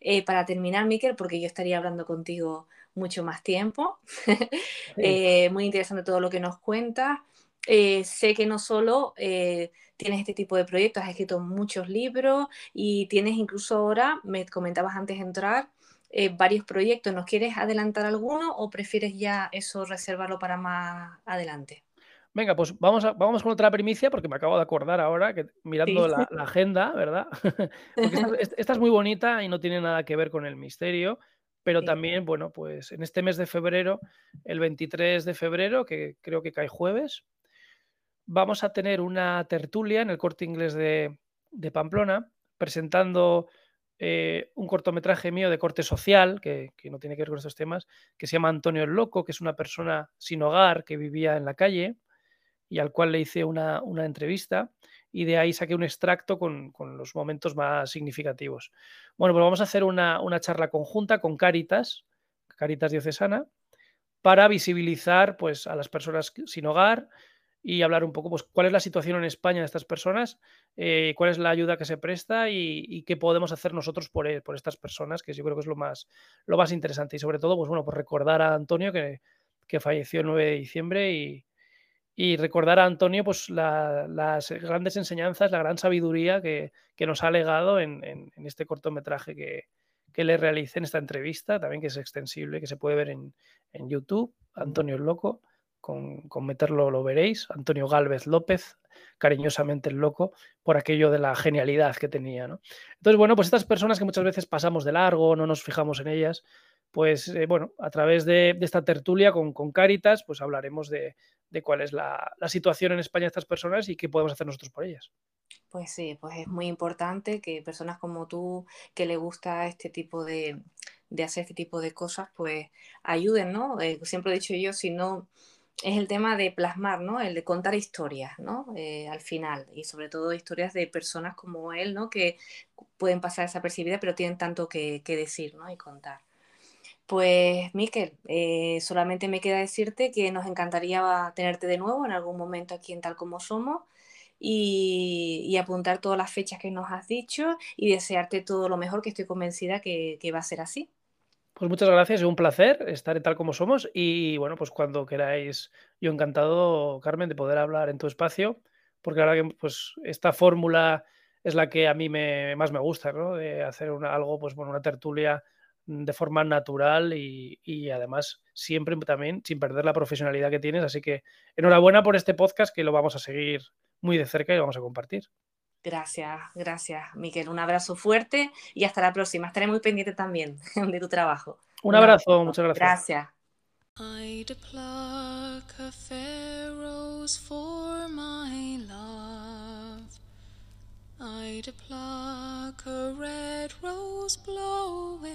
Eh, para terminar, Miquel, porque yo estaría hablando contigo mucho más tiempo, eh, muy interesante todo lo que nos cuentas. Eh, sé que no solo tienes este tipo de proyectos, has escrito muchos libros y tienes incluso ahora, me comentabas antes de entrar, eh, varios proyectos. ¿Nos quieres adelantar alguno o prefieres ya eso reservarlo para más adelante? Venga, pues vamos, a, vamos con otra primicia porque me acabo de acordar ahora que mirando la, agenda, ¿verdad? esta, es muy bonita y no tiene nada que ver con el misterio, pero también, bueno, pues en este mes de febrero, el 23 de febrero, que creo que cae jueves, vamos a tener una tertulia en el corte inglés de, de Pamplona presentando eh, un cortometraje mío de corte social, que, no tiene que ver con estos temas, que se llama Antonio el Loco, que es una persona sin hogar que vivía en la calle y al cual le hice una, entrevista y de ahí saqué un extracto con, los momentos más significativos. Bueno, pues vamos a hacer una, una charla conjunta con Caritas, Caritas Diocesana, para visibilizar pues, a las personas sin hogar, y hablar un poco, pues, cuál es la situación en España de estas personas, eh, cuál es la ayuda que se presta y, qué podemos hacer nosotros por, e, por, estas personas, que yo creo que es lo más, lo más interesante. Y sobre todo, pues bueno, pues recordar a Antonio que, que falleció el 9 de diciembre y, y recordar a Antonio pues las grandes enseñanzas, la gran sabiduría que, que nos ha legado en, en, este cortometraje que, que, le realicé en esta entrevista, también que es extensible, que se puede ver en, en YouTube, Antonio el Loco con, meterlo lo veréis, Antonio Galvez López, cariñosamente el loco, por aquello de la genialidad que tenía. ¿no? Entonces, bueno, pues estas personas que muchas veces pasamos de largo, no nos fijamos en ellas, pues eh, bueno, a través de, esta tertulia con, Caritas, pues hablaremos de, cuál es la, situación en España de estas personas y qué podemos hacer nosotros por ellas. Pues sí, pues es muy importante que personas como tú, que le gusta este tipo de, hacer este tipo de cosas, pues ayuden, ¿no? Eh, siempre he dicho yo, si no es el tema de plasmar, ¿no? El de contar historias, ¿no? Eh, al final, y sobre todo historias de personas como él, ¿no? Que pueden pasar desapercibidas, pero tienen tanto que, decir, ¿no? Y contar. Pues, Miquel, eh, solamente me queda decirte que nos encantaría tenerte de nuevo en algún momento aquí en Tal Como Somos y, apuntar todas las fechas que nos has dicho y desearte todo lo mejor, que estoy convencida que va a ser así. Pues muchas gracias, es un placer estar tal como somos y bueno, pues cuando queráis, yo encantado, Carmen, de poder hablar en tu espacio, porque ahora que pues esta fórmula es la que a mí me, más me gusta, ¿no? De hacer algo, pues bueno, una tertulia de forma natural y, y, además siempre también sin perder la profesionalidad que tienes. Así que enhorabuena por este podcast que lo vamos a seguir muy de cerca y lo vamos a compartir. Gracias, gracias, Miquel. Un abrazo fuerte y hasta la próxima. Estaré muy pendiente también de tu trabajo. Un abrazo, muchas gracias. Gracias. I'd pluck a fair rose for my love. I'd pluck a red rose blowing.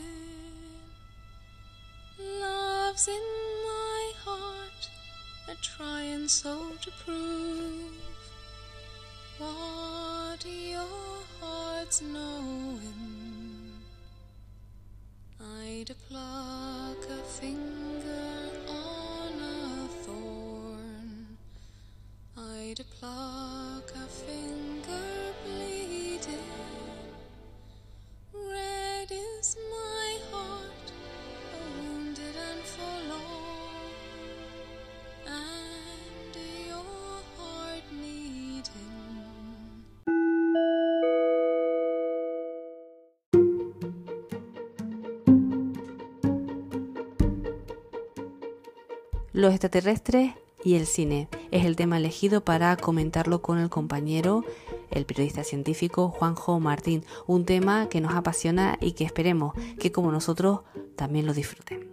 Love's in my heart, a trying so to prove. What your heart's knowing. I'd pluck a finger on a thorn. I'd pluck Los extraterrestres y el cine es el tema elegido para comentarlo con el compañero, el periodista científico Juanjo Martín, un tema que nos apasiona y que esperemos que como nosotros también lo disfruten.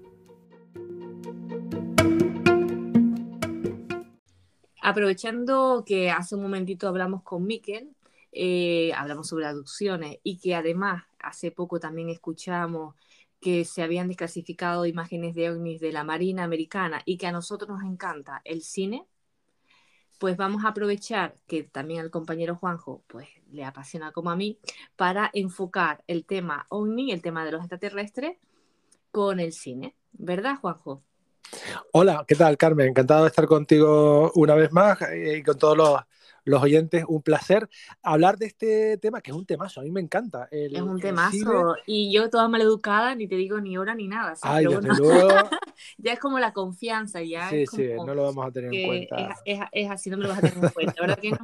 Aprovechando que hace un momentito hablamos con Miquel, eh, hablamos sobre aducciones y que además hace poco también escuchamos que se habían desclasificado imágenes de ovnis de la Marina Americana y que a nosotros nos encanta el cine, pues vamos a aprovechar que también al compañero Juanjo pues le apasiona como a mí para enfocar el tema ovni, el tema de los extraterrestres con el cine, ¿verdad Juanjo? Hola, ¿qué tal Carmen? Encantado de estar contigo una vez más eh, y con todos los los oyentes, un placer hablar de este tema, que es un temazo, a mí me encanta. es un temazo, y yo toda maleducada, ni te digo ni hora ni nada. Ay, desde luego. ya es como la confianza, ya. Sí, sí, no lo vamos a tener en cuenta. Es, así, no me lo vas a tener en cuenta, ¿verdad que no?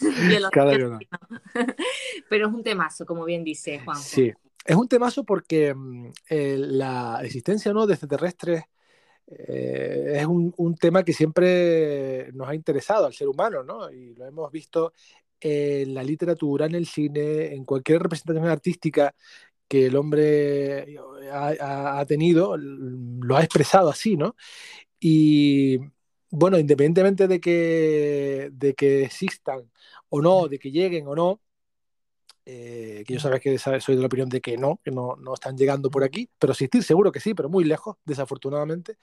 que no. Pero es un temazo, como bien dice Juan. Sí, es un temazo porque eh, la existencia ¿no? de extraterrestres eh, es un, tema que siempre nos ha interesado al ser humano, ¿no? Y lo hemos visto en la literatura, en el cine, en cualquier representación artística que el hombre ha, tenido, lo ha expresado así, ¿no? Y bueno, independientemente de que, de que existan o no, de que lleguen o no, eh, que yo sabes que soy de la opinión de que no, que no, no, están llegando por aquí, pero existir seguro que sí, pero muy lejos, desafortunadamente.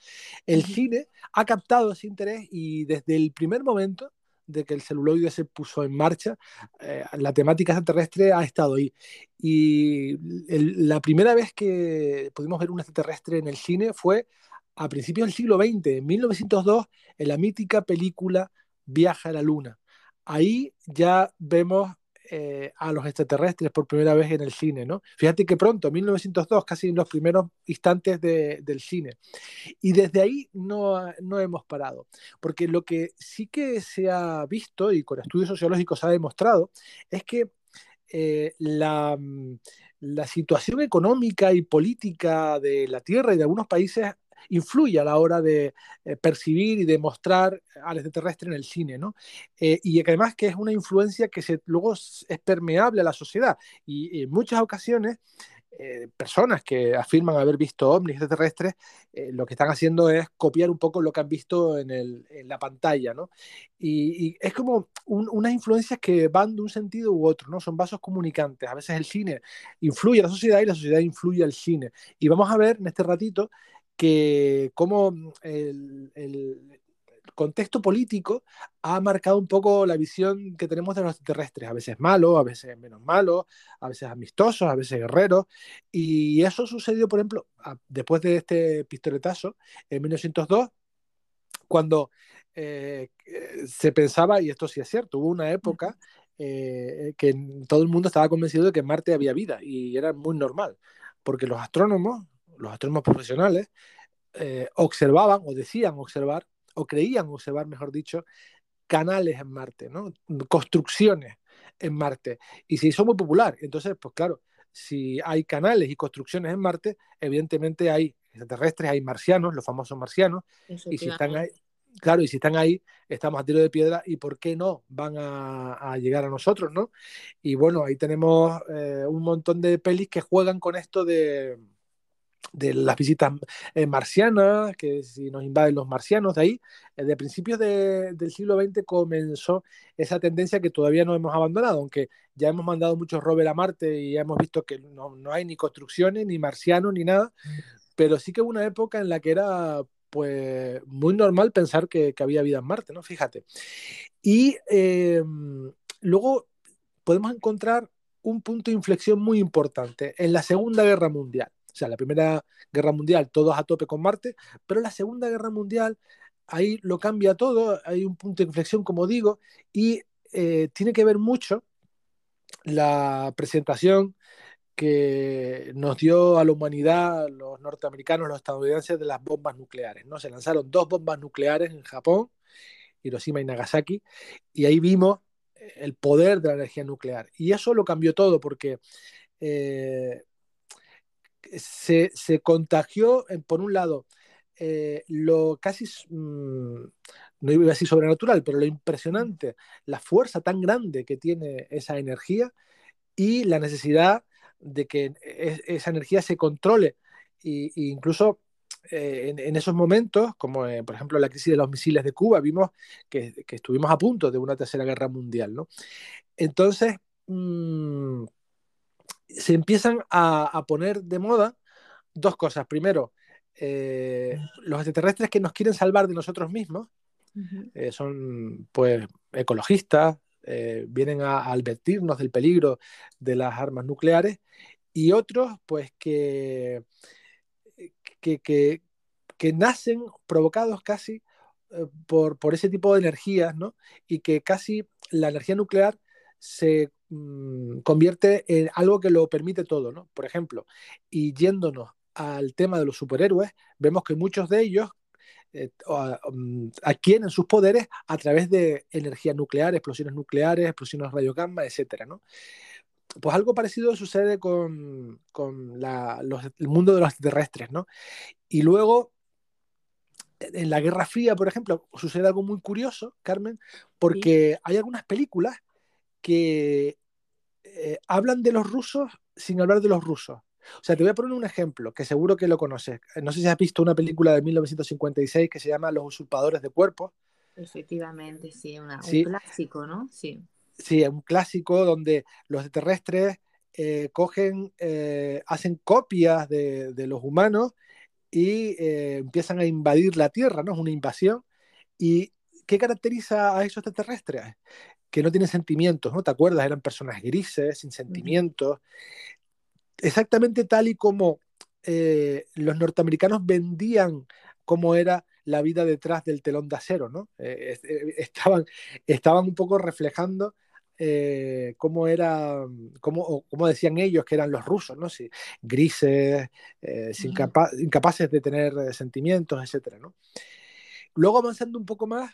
El cine ha captado ese interés y desde el primer momento de que el celuloide se puso en marcha, eh, la temática extraterrestre ha estado ahí. Y la primera vez que pudimos ver un extraterrestre en el cine fue a principios del siglo XX, en 1902, en la mítica película Viaja a la Luna. Ahí ya vemos eh, a los extraterrestres por primera vez en el cine, ¿no? Fíjate que pronto, 1902, casi en los primeros instantes del cine. Y desde ahí no, no hemos parado, porque lo que sí que se ha visto y con estudios sociológicos se ha demostrado es que eh, la, la situación económica y política de la Tierra y de algunos países influye a la hora de eh, percibir y de mostrar al extraterrestre en el cine, ¿no? Eh, y además que es una influencia que se, luego es permeable a la sociedad y en muchas ocasiones eh, personas que afirman haber visto ovnis extraterrestres, lo que están haciendo es copiar un poco lo que han visto en, el, en la pantalla, ¿no? Y, es como unas influencias que van de un sentido u otro, ¿no? Son vasos comunicantes. A veces el cine influye a la sociedad y la sociedad influye al cine. Y vamos a ver en este ratito que como mm, el, contexto político ha marcado un poco la visión que tenemos de los extraterrestres, a veces malos, a veces menos malos, a veces amistosos, a veces guerreros, y eso sucedió, por ejemplo, después de este pistoletazo, en 1902, cuando eh, se pensaba, y esto sí es cierto, hubo una época eh, que todo el mundo estaba convencido de que Marte había vida, y era muy normal, porque los astrónomos los astrónomos profesionales, eh, observaban o decían observar, o creían observar, mejor dicho, canales en Marte, ¿no? construcciones en Marte. Y se hizo muy popular. Entonces, pues claro, si hay canales y construcciones en Marte, evidentemente hay extraterrestres, hay marcianos, los famosos marcianos, y si están ahí, claro, y si están ahí, estamos a tiro de piedra, y por qué no van a, a llegar a nosotros, ¿no? Y bueno, ahí tenemos eh, un montón de pelis que juegan con esto de, de las visitas eh, marcianas, que si nos invaden los marcianos, de ahí, eh, de principios de, del siglo XX comenzó esa tendencia que todavía no hemos abandonado, aunque ya hemos mandado muchos rovers a Marte y ya hemos visto que no, no hay ni construcciones, ni marcianos, ni nada, pero sí que hubo una época en la que era pues muy normal pensar que, que había vida en Marte, ¿no? Fíjate. Y eh, luego podemos encontrar un punto de inflexión muy importante en la Segunda Guerra Mundial. O sea, la Primera Guerra Mundial, todos a tope con Marte, pero la Segunda Guerra Mundial, ahí lo cambia todo, hay un punto de inflexión, como digo, y eh, tiene que ver mucho la presentación que nos dio a la humanidad los norteamericanos, los estadounidenses, de las bombas nucleares. ¿no? Se lanzaron dos bombas nucleares en Japón, Hiroshima y Nagasaki, y ahí vimos el poder de la energía nuclear. Y eso lo cambió todo porque eh, se, se, contagió, por un lado, eh, lo casi, mmm, no iba a decir sobrenatural, pero lo impresionante, la fuerza tan grande que tiene esa energía y la necesidad de que es, esa energía se controle. Y incluso eh, en, esos momentos, como eh, por ejemplo la crisis de los misiles de Cuba, vimos que, que estuvimos a punto de una tercera guerra mundial. ¿no? Entonces, mmm, se empiezan a, a, poner de moda dos cosas. Primero, eh, los extraterrestres que nos quieren salvar de nosotros mismos uh -huh. son pues ecologistas, eh, vienen a, a, advertirnos del peligro de las armas nucleares y otros pues que, que, que, que nacen provocados casi eh, por, por, ese tipo de energías ¿no? y que casi la energía nuclear se mmm, convierte en algo que lo permite todo. ¿no? Por ejemplo, y yéndonos al tema de los superhéroes, vemos que muchos de ellos eh, um, adquieren sus poderes a través de energía nuclear, explosiones nucleares, explosiones radio gamma, etcétera, ¿no? Pues algo parecido sucede con, con la, los, el mundo de los extraterrestres, ¿no? Y luego, en la Guerra Fría, por ejemplo, sucede algo muy curioso, Carmen, porque sí. hay algunas películas que eh, hablan de los rusos sin hablar de los rusos. O sea, te voy a poner un ejemplo que seguro que lo conoces. No sé si has visto una película de 1956 que se llama Los usurpadores de cuerpos. Efectivamente, sí, una, sí. un clásico, ¿no? Sí. Sí, un clásico donde los extraterrestres eh, cogen, eh, hacen copias de, de, los humanos y eh, empiezan a invadir la Tierra, ¿no? Es una invasión. ¿Y qué caracteriza a esos extraterrestres? Que no tienen sentimientos, ¿no? ¿Te acuerdas? Eran personas grises, sin sentimientos. Exactamente tal y como eh, los norteamericanos vendían cómo era la vida detrás del telón de acero, ¿no? Eh, estaban, estaban un poco reflejando eh, cómo era, cómo, cómo, decían ellos que eran los rusos, ¿no? Grises, eh, sin capa incapaces de tener eh, sentimientos, etcétera, ¿no? Luego avanzando un poco más,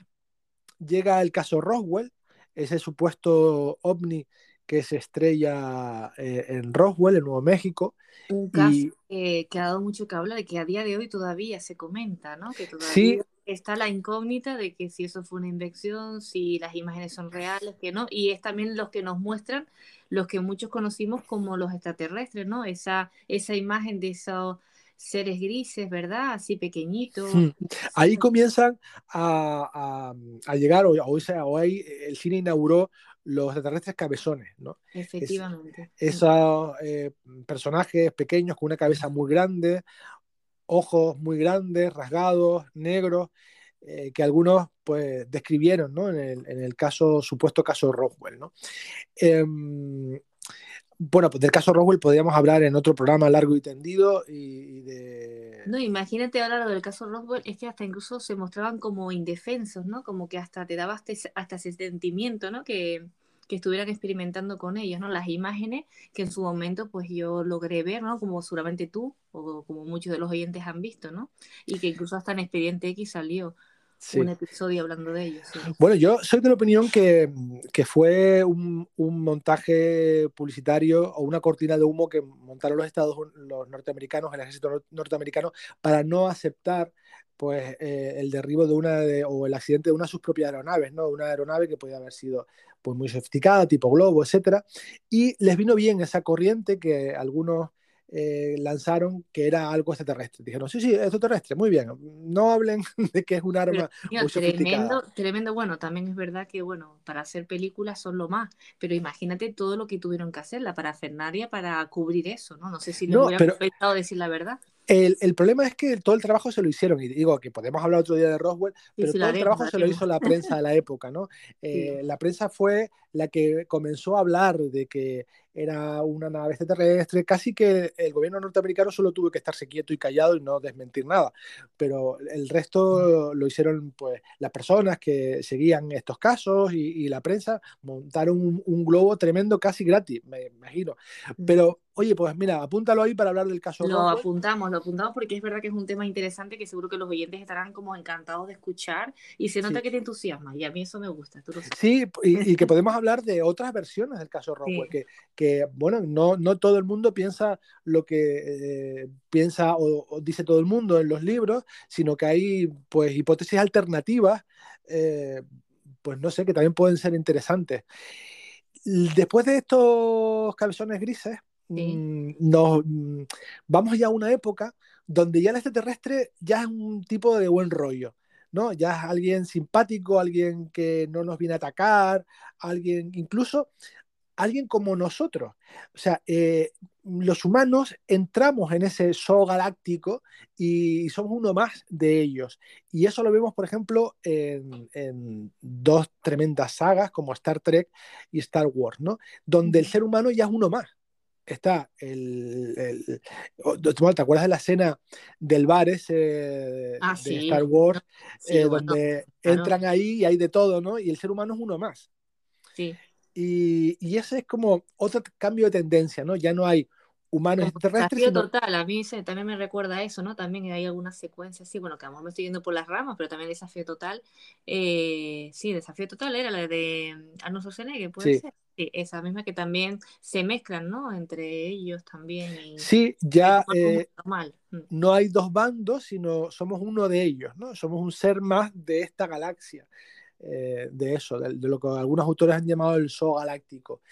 llega el caso Roswell, ese supuesto ovni que se estrella eh, en Roswell, en Nuevo México. Un caso y... que, que, ha dado mucho que hablar que a día de hoy todavía se comenta, ¿no? Que todavía sí. está la incógnita de que si eso fue una invención, si las imágenes son reales, que no. Y es también los que nos muestran los que muchos conocimos como los extraterrestres, ¿no? Esa, esa imagen de esos seres grises, ¿verdad? Así pequeñitos. Hmm. Ahí comienzan a, a, a llegar, o, o, sea, o ahí el cine inauguró los extraterrestres cabezones, ¿no? Efectivamente. Es, esos eh, personajes pequeños con una cabeza muy grande, ojos muy grandes, rasgados, negros, eh, que algunos pues describieron, ¿no? En el, en el, caso, supuesto caso Roswell, ¿no? Eh, bueno, pues del caso Roswell podríamos hablar en otro programa largo y tendido y, y de... No, imagínate hablar del caso Roswell, es que hasta incluso se mostraban como indefensos, ¿no? Como que hasta te daba hasta, hasta ese sentimiento, ¿no? Que, que estuvieran experimentando con ellos, ¿no? Las imágenes que en su momento pues yo logré ver, ¿no? Como seguramente tú o como muchos de los oyentes han visto, ¿no? Y que incluso hasta en Expediente X salió Sí. un episodio hablando de ellos. sí. Bueno, yo soy de la opinión que, que fue un, un montaje publicitario o una cortina de humo que montaron los Estados los norteamericanos, el ejército nor- norteamericano, para no aceptar pues eh, el derribo de una de- o el accidente de una de sus propias aeronaves, ¿no? Una aeronave que podía haber sido pues muy sofisticada, tipo globo, etcétera. Y les vino bien esa corriente que algunos eh, lanzaron que era algo extraterrestre. Dijeron, sí, sí, extraterrestre, muy bien. No hablen de que es un arma muy tremendo, tremendo, bueno, también es verdad que, bueno, para hacer películas son lo más, pero imagínate todo lo que tuvieron que hacer, la parafernalia para cubrir eso, ¿no? No sé si les No, hubiera pero- pensado decir la verdad. El, el problema es que todo el trabajo se lo hicieron, y digo que podemos hablar otro día de Roswell, pero todo el trabajo se lo hizo la prensa de la época, ¿no? Eh, La prensa fue la que comenzó a hablar de que era una nave extraterrestre, casi que el gobierno norteamericano solo tuvo que estarse quieto y callado y no desmentir nada, pero el resto lo hicieron pues las personas que seguían estos casos y, y la prensa montaron un, un globo tremendo casi gratis, me imagino. Pero, oye, pues mira, apúntalo ahí para hablar del caso Lo Roswell. apuntamos, lo apuntamos porque es verdad que es un tema interesante que seguro que los oyentes estarán como encantados de escuchar y se nota Sí. que te entusiasma y a mí eso me gusta, tú lo sabes. Sí, y, y que podemos hablar de otras versiones del caso Roswell, Sí. que, que, bueno, no, no todo el mundo piensa lo que eh, piensa o, o dice todo el mundo en los libros, sino que hay pues hipótesis alternativas, eh, pues no sé, que también pueden ser interesantes. Después de estos cabezones grises, Sí. mm, nos mm, vamos ya a una época donde ya el extraterrestre ya es un tipo de buen rollo. ¿no? Ya es alguien simpático, alguien que no nos viene a atacar, alguien, incluso alguien como nosotros. O sea, eh, los humanos entramos en ese zoo galáctico y somos uno más de ellos. Y eso lo vemos, por ejemplo, en, en dos tremendas sagas como Star Trek y Star Wars, ¿no? Donde el ser humano ya es uno más está el, el- ¿Te acuerdas de la escena del bar ese Ah, de sí. Star Wars? Sí, eh, bueno, donde claro. entran ahí y hay de todo, ¿no? Y el ser humano es uno más. Sí. Y, y ese es como otro cambio de tendencia, ¿no? Ya no hay humanos Como extraterrestres, desafío sino total, a mí se- también me recuerda a eso, ¿no? También hay algunas secuencias, sí, bueno, que a lo mejor me estoy yendo por las ramas, pero también desafío total. eh, sí, desafío total era la de Arnold Schwarzenegger, ¿puede Sí. ser? Sí, esa misma que también se mezclan, ¿no? Entre ellos también. Y, sí, ya eh, normal. Mm. no hay dos bandos, sino somos uno de ellos, ¿no? Somos un ser más de esta galaxia, eh, de eso, de, de lo que algunos autores han llamado el zoo galáctico.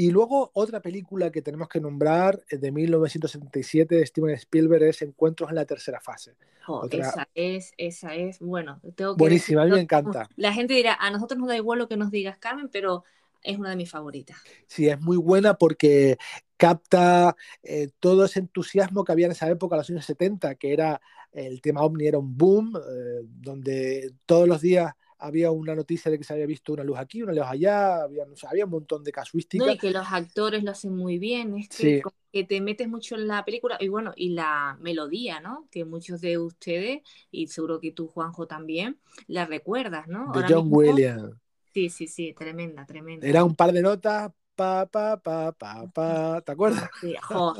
Y luego otra película que tenemos que nombrar eh, de 1977 de Steven Spielberg es Encuentros en la tercera fase. Otra- Esa es, esa es, bueno, tengo que Buenísima, a mí me encanta. La gente dirá, a nosotros nos da igual lo que nos digas, Carmen, pero es una de mis favoritas. Sí, es muy buena porque capta eh, todo ese entusiasmo que había en esa época, los años 70, que era el tema ovni, era un boom, eh, donde todos los días había una noticia de que se había visto una luz aquí, una luz allá, había, o sea, había un montón de casuística. No, y que los actores lo hacen muy bien, es que, Sí. como que te metes mucho en la película y bueno, y la melodía, ¿no? Que muchos de ustedes, y seguro que tú, Juanjo, también, la recuerdas, ¿no? de Ahora John mismo- Williams. Sí, sí, sí, tremenda, tremenda. Era un par de notas, pa, pa, pa, pa, pa, ¿te acuerdas? Sí, jo,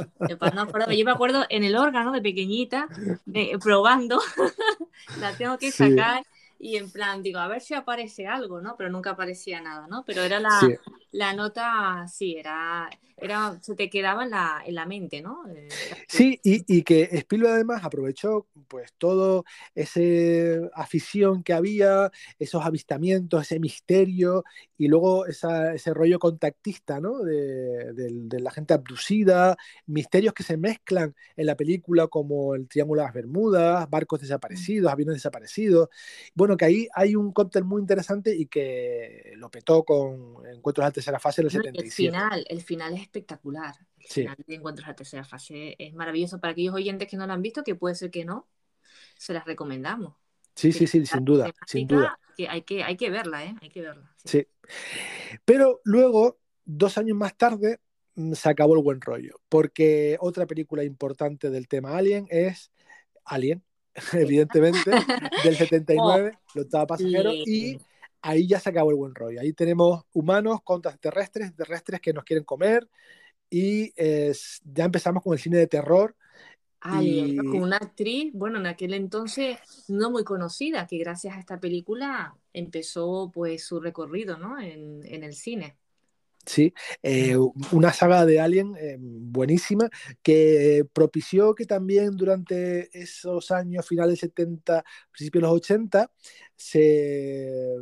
no. Yo me acuerdo en el órgano de pequeñita, de- probando, la tengo que sacar y en plan, digo, a ver si aparece algo, ¿no? Pero nunca aparecía nada, ¿no? Pero era la, Sí. la nota, sí, era, era, se te quedaba en la, en la mente, ¿no? Eh, Sí, y, y que Spielberg además aprovechó pues todo ese afición que había, esos avistamientos, ese misterio y luego esa- ese rollo contactista, ¿no? De, de- de la gente abducida, misterios que se mezclan en la película como el Triángulo de las Bermudas, barcos desaparecidos, aviones desaparecidos. Bueno, que ahí hay un cóctel muy interesante y que lo petó con Encuentros a tercera fase en el No, y el 77. final, el final es espectacular. El Sí. final de Encuentros a la tercera fase es maravilloso para aquellos oyentes que no lo han visto, que puede ser que no, se las recomendamos. Sí, sí, sí, sin duda, sin duda. Que hay que, hay que verla, ¿eh? Hay que verla. sí. Sí. Pero luego, dos años más tarde, mm, se acabó el buen rollo, porque otra película importante del tema Alien es Alien, evidentemente, del 79, el octavo pasajero, y ahí ya se acabó el buen rollo. Ahí tenemos humanos contra terrestres, terrestres que nos quieren comer y eh, ya empezamos con el cine de terror. Alien, y- ¿no? con una actriz, bueno, en aquel entonces no muy conocida, que gracias a esta película empezó pues su recorrido, ¿no? En, en el cine. Sí, eh, una saga de Alien eh, buenísima que propició que también durante esos años, finales 70, principios de los 80, se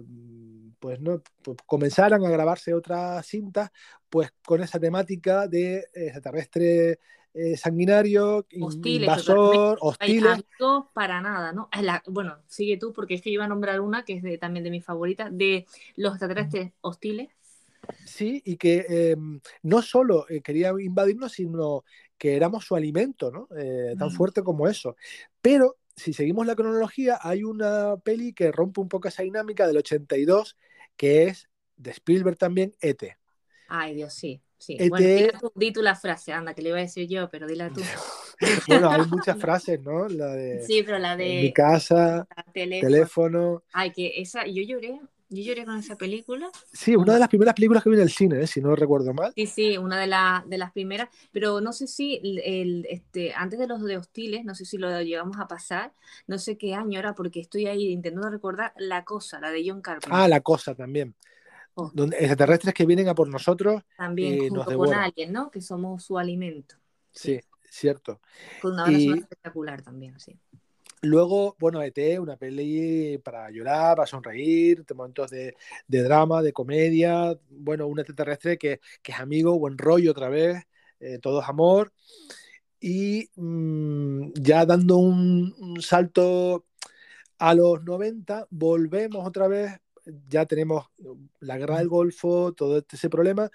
pues no pues, comenzaran a grabarse otras cintas pues con esa temática de extraterrestre eh, sanguinario, in- Hostiles, invasor, hostiles. para nada, ¿no? La- bueno, sigue tú, porque es que yo iba a nombrar una que es de- también de mis favoritas, de los extraterrestres hostiles. Sí, y que eh, no solo eh, quería invadirnos, sino que éramos su alimento, ¿no? Eh, tan Mm. fuerte como eso. Pero si seguimos la cronología, hay una peli que rompe un poco esa dinámica del 82, que es de Spielberg también, E ET. Ay, Dios, sí. Sí. ET Bueno, di tú la frase, anda, que le iba a decir yo, pero dila tú. Bueno, hay muchas frases, ¿no? La de Sí, pero la de mi casa, teléfono. teléfono. Ay, que esa, yo lloré, yo lloré con esa película. Sí, una de las primeras películas que vi en el cine, ¿eh? si no recuerdo mal. Sí, sí, una de, la- de las primeras, pero no sé si el, el, este, antes de los de Hostiles, no sé si lo llegamos a pasar, no sé qué año era, porque estoy ahí intentando recordar La Cosa, la de John Carpenter. Ah, La Cosa también. Oh. Donde extraterrestres que vienen a por nosotros También y junto nos con alguien, ¿no? Que somos su alimento. Sí, cierto. Con una banda Y- espectacular también, sí. Luego, bueno, ET, una peli para llorar, para sonreír, momentos de, de drama, de comedia, bueno, un extraterrestre que, que es amigo, buen rollo otra vez, eh, todo es amor. Y mm, ya dando un, salto a los 90, volvemos otra vez, ya tenemos la guerra del Golfo, todo este- ese problema,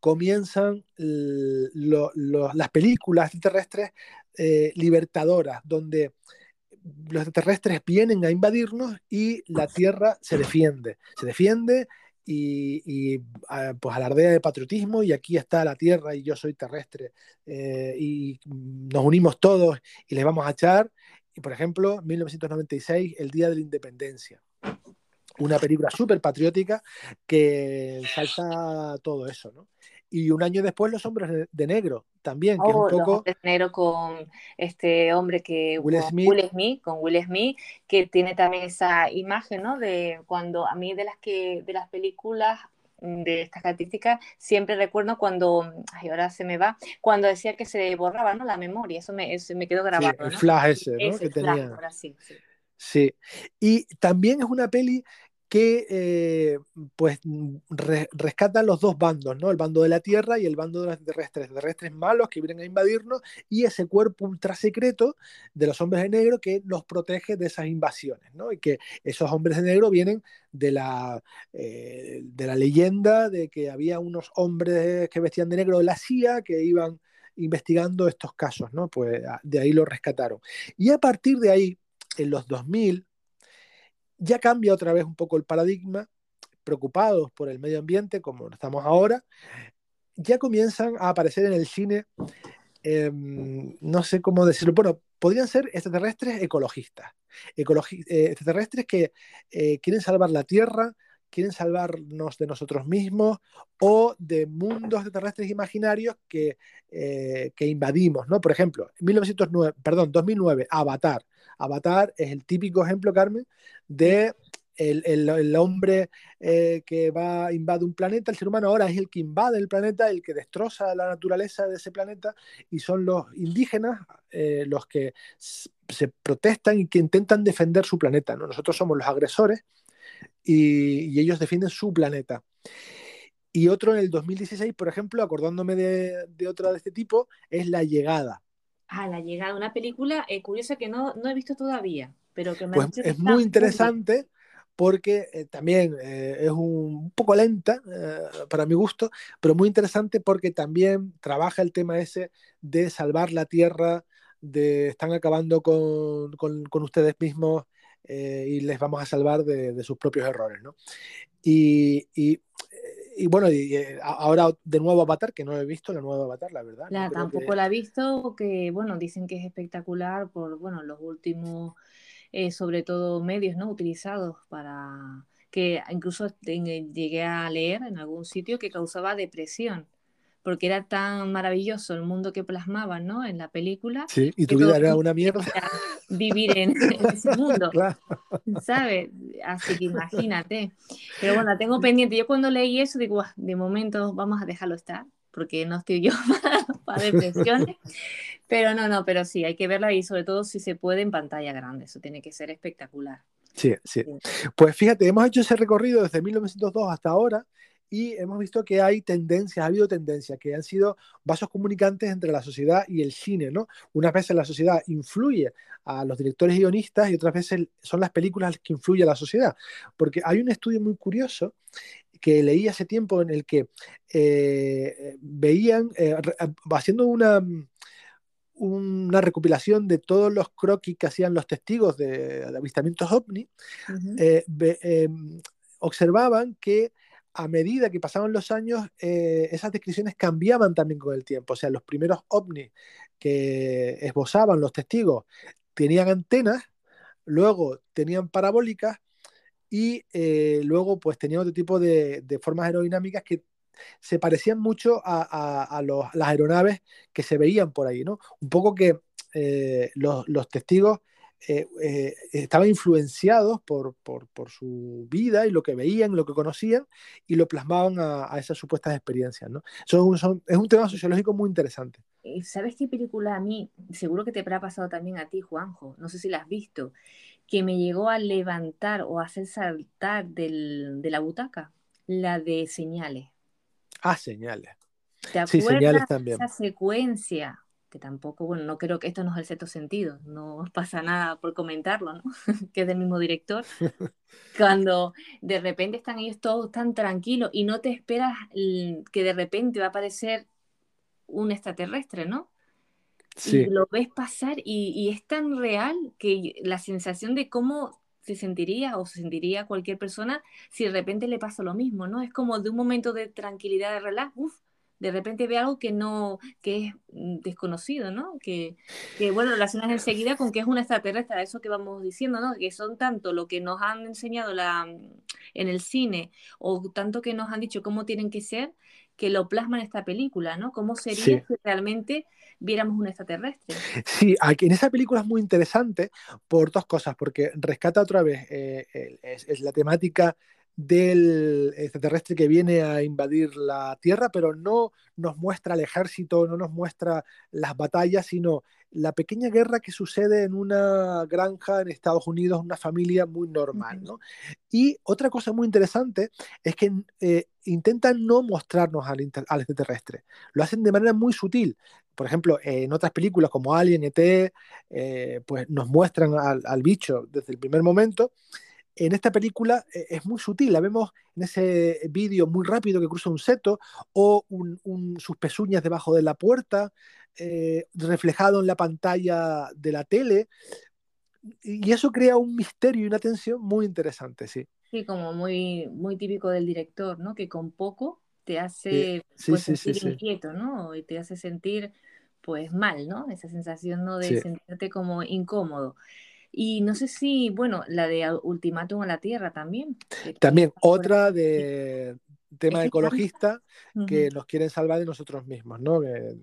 comienzan las películas extraterrestres eh, libertadoras, donde los extraterrestres vienen a invadirnos y la Tierra se defiende. Se defiende y, y, ah, pues alardea de patriotismo y aquí está la Tierra y yo soy terrestre eh, y nos unimos todos y les vamos a echar. Y por ejemplo, 1996, el Día de la Independencia. Una película súper patriótica que salta todo eso, ¿no? Y un año después, Los Hombres de, de Negro, también, que es Oh, un Los poco... Hombres de Negro con este hombre que Will con Smith. Will Smith, con Will Smith, que tiene también esa imagen, ¿no? De cuando a mí de las que de las películas mm, de estas características siempre recuerdo cuando, ay, ahora se me va, cuando decía que se borraba, ¿no? La memoria, eso me, eso me quedó Sí, grabado, el ¿no? flash ese, ¿no? Ese que flash, tenía. ahora sí, sí. Sí. Y también es una peli que eh, pues re- rescata los dos bandos, ¿no? El bando de la Tierra y el bando de los extraterrestres, extraterrestres malos que vienen a invadirnos y ese cuerpo ultra secreto de los hombres de negro que nos protege de esas invasiones, ¿no? Y que esos hombres de negro vienen de la, eh, de la leyenda de que había unos hombres que vestían de negro de la CIA que iban investigando estos casos, ¿no? Pues de ahí lo rescataron. Y a partir de ahí, en los 2000, ya cambia otra vez un poco el paradigma, preocupados por el medio ambiente, como estamos ahora, ya comienzan a aparecer en el cine, eh, no sé cómo decirlo, bueno, podrían ser extraterrestres ecologistas, ecologi- eh, extraterrestres que eh, quieren salvar la Tierra, quieren salvarnos de nosotros mismos o de mundos extraterrestres imaginarios que, eh, que invadimos, ¿no? Por ejemplo, en 1909, perdón, 2009, Avatar. Avatar es el típico ejemplo, Carmen, de el, el- el hombre eh, que va, invade un planeta, el ser humano ahora es el que invade el planeta, el que destroza la naturaleza de ese planeta, y son los indígenas eh, los que se protestan y que intentan defender su planeta. ¿no? Nosotros somos los agresores y, y ellos defienden su planeta. Y otro en el 2016, por ejemplo, acordándome de, de otra de este tipo, es La Llegada. Ah, la llegada de una película eh, curiosa que no, no he visto todavía, pero que me Pues que es muy interesante porque eh, también eh, es un, un poco lenta eh, para mi gusto, pero muy interesante porque también trabaja el tema ese de salvar la tierra, de están acabando con, con- con ustedes mismos y les vamos a salvar de, de sus propios errores, ¿no? Y, y- y bueno, y, eh, a- ahora de nuevo Avatar, que no he visto la nueva Avatar, la verdad. La- tampoco que- la he visto, que bueno, dicen que es espectacular por, bueno, los últimos, eh, sobre todo medios, ¿no? Utilizados para, que incluso llegué a leer en algún sitio que causaba depresión, porque era tan maravilloso el mundo que plasmaban, ¿no? En la película, Sí, y tu vida era una mierda. vivir en, en ese mundo. Claro. ¿sabes? Así que imagínate. Pero bueno, la tengo pendiente. Yo cuando leí eso digo, "Buah, de momento vamos a dejarlo estar, porque no estoy yo para, para depresiones. Pero no, no, pero sí, hay que verla y sobre todo si se puede en pantalla grande. Eso tiene que ser espectacular. Sí, sí. Pues fíjate, hemos hecho ese recorrido desde 1902 hasta ahora y hemos visto que hay tendencias, ha habido tendencias que han sido vasos comunicantes entre la sociedad y el cine, ¿no? Unas veces la sociedad influye a los directores y guionistas y otras veces son las películas las que influyen a la sociedad. Porque hay un estudio muy curioso que leí hace tiempo en el que eh, veían, eh, re- haciendo una, una recopilación de todos los croquis que hacían los testigos de, de avistamientos ovni, eh, eh, observaban que a medida que pasaban los años, eh, esas descripciones cambiaban también con el tiempo. O sea, los primeros ovnis que esbozaban los testigos tenían antenas, luego tenían parabólicas y eh, luego pues tenían otro tipo de, formas aerodinámicas que se parecían mucho a, las aeronaves que se veían por ahí, ¿no? Un poco que eh, los testigos eh, eh, estaban influenciados por, por- por su vida y lo que veían, lo que conocían, y lo plasmaban a, a esas supuestas experiencias, ¿no? Un, son- es un tema sociológico muy interesante. Eh, ¿Sabes qué película a mí? Seguro que te habrá pasado también a ti, Juanjo. No sé si la has visto. Que me llegó a levantar o a hacer saltar del- de la butaca. La de Señales. Ah, señales. ¿Te Sí, acuerdas señales de también. esa secuencia? Que tampoco, bueno, no creo que esto no es el sexto sentido, no pasa nada por comentarlo, ¿no? Que es del mismo director. Cuando de repente están ellos todos tan tranquilos y no te esperas que de repente va a aparecer un extraterrestre, ¿no? Sí. Y lo ves pasar y, y es tan real que la sensación de cómo se sentiría o se sentiría cualquier persona si de repente le pasa lo mismo, ¿no? Es como de un momento de tranquilidad, de relax, uf, de repente ve algo que no, que es mm, desconocido, ¿no? Que, que bueno, relacionas enseguida con que es un extraterrestre, eso que vamos diciendo, ¿no? Que son tanto lo que nos han enseñado la, en el cine o tanto que nos han dicho cómo tienen que ser, que lo plasman en esta película, ¿no? ¿Cómo sería Sí. si realmente viéramos un extraterrestre? Sí, aquí en esa película es muy interesante por dos cosas, porque rescata otra vez eh, es la temática del extraterrestre que viene a invadir la Tierra, pero no nos muestra el ejército, no nos muestra las batallas, sino la pequeña guerra que sucede en una granja en Estados Unidos, una familia muy normal, ¿no? Y otra cosa muy interesante es que eh, intentan no mostrarnos al, extraterrestre, lo hacen de manera muy sutil. Por ejemplo, en otras películas como Alien, ET, eh, pues nos muestran al, al bicho desde el primer momento. En esta película eh, es muy sutil, la vemos en ese vídeo muy rápido que cruza un seto o un- un- sus pezuñas debajo de la puerta, eh, reflejado en la pantalla de la tele, y eso crea un misterio y una tensión muy interesante, sí. Sí, como muy, muy típico del director, ¿no? Que con poco te hace sí, pues, sí, sentir sí. inquieto, ¿no? Y te hace sentir pues mal, ¿no? Esa sensación, ¿no? De sentirte como incómodo. Y no sé si, bueno, la de Ultimátum a la Tierra también. También otra de tema ecologista que nos quieren salvar de nosotros mismos, ¿no? Que,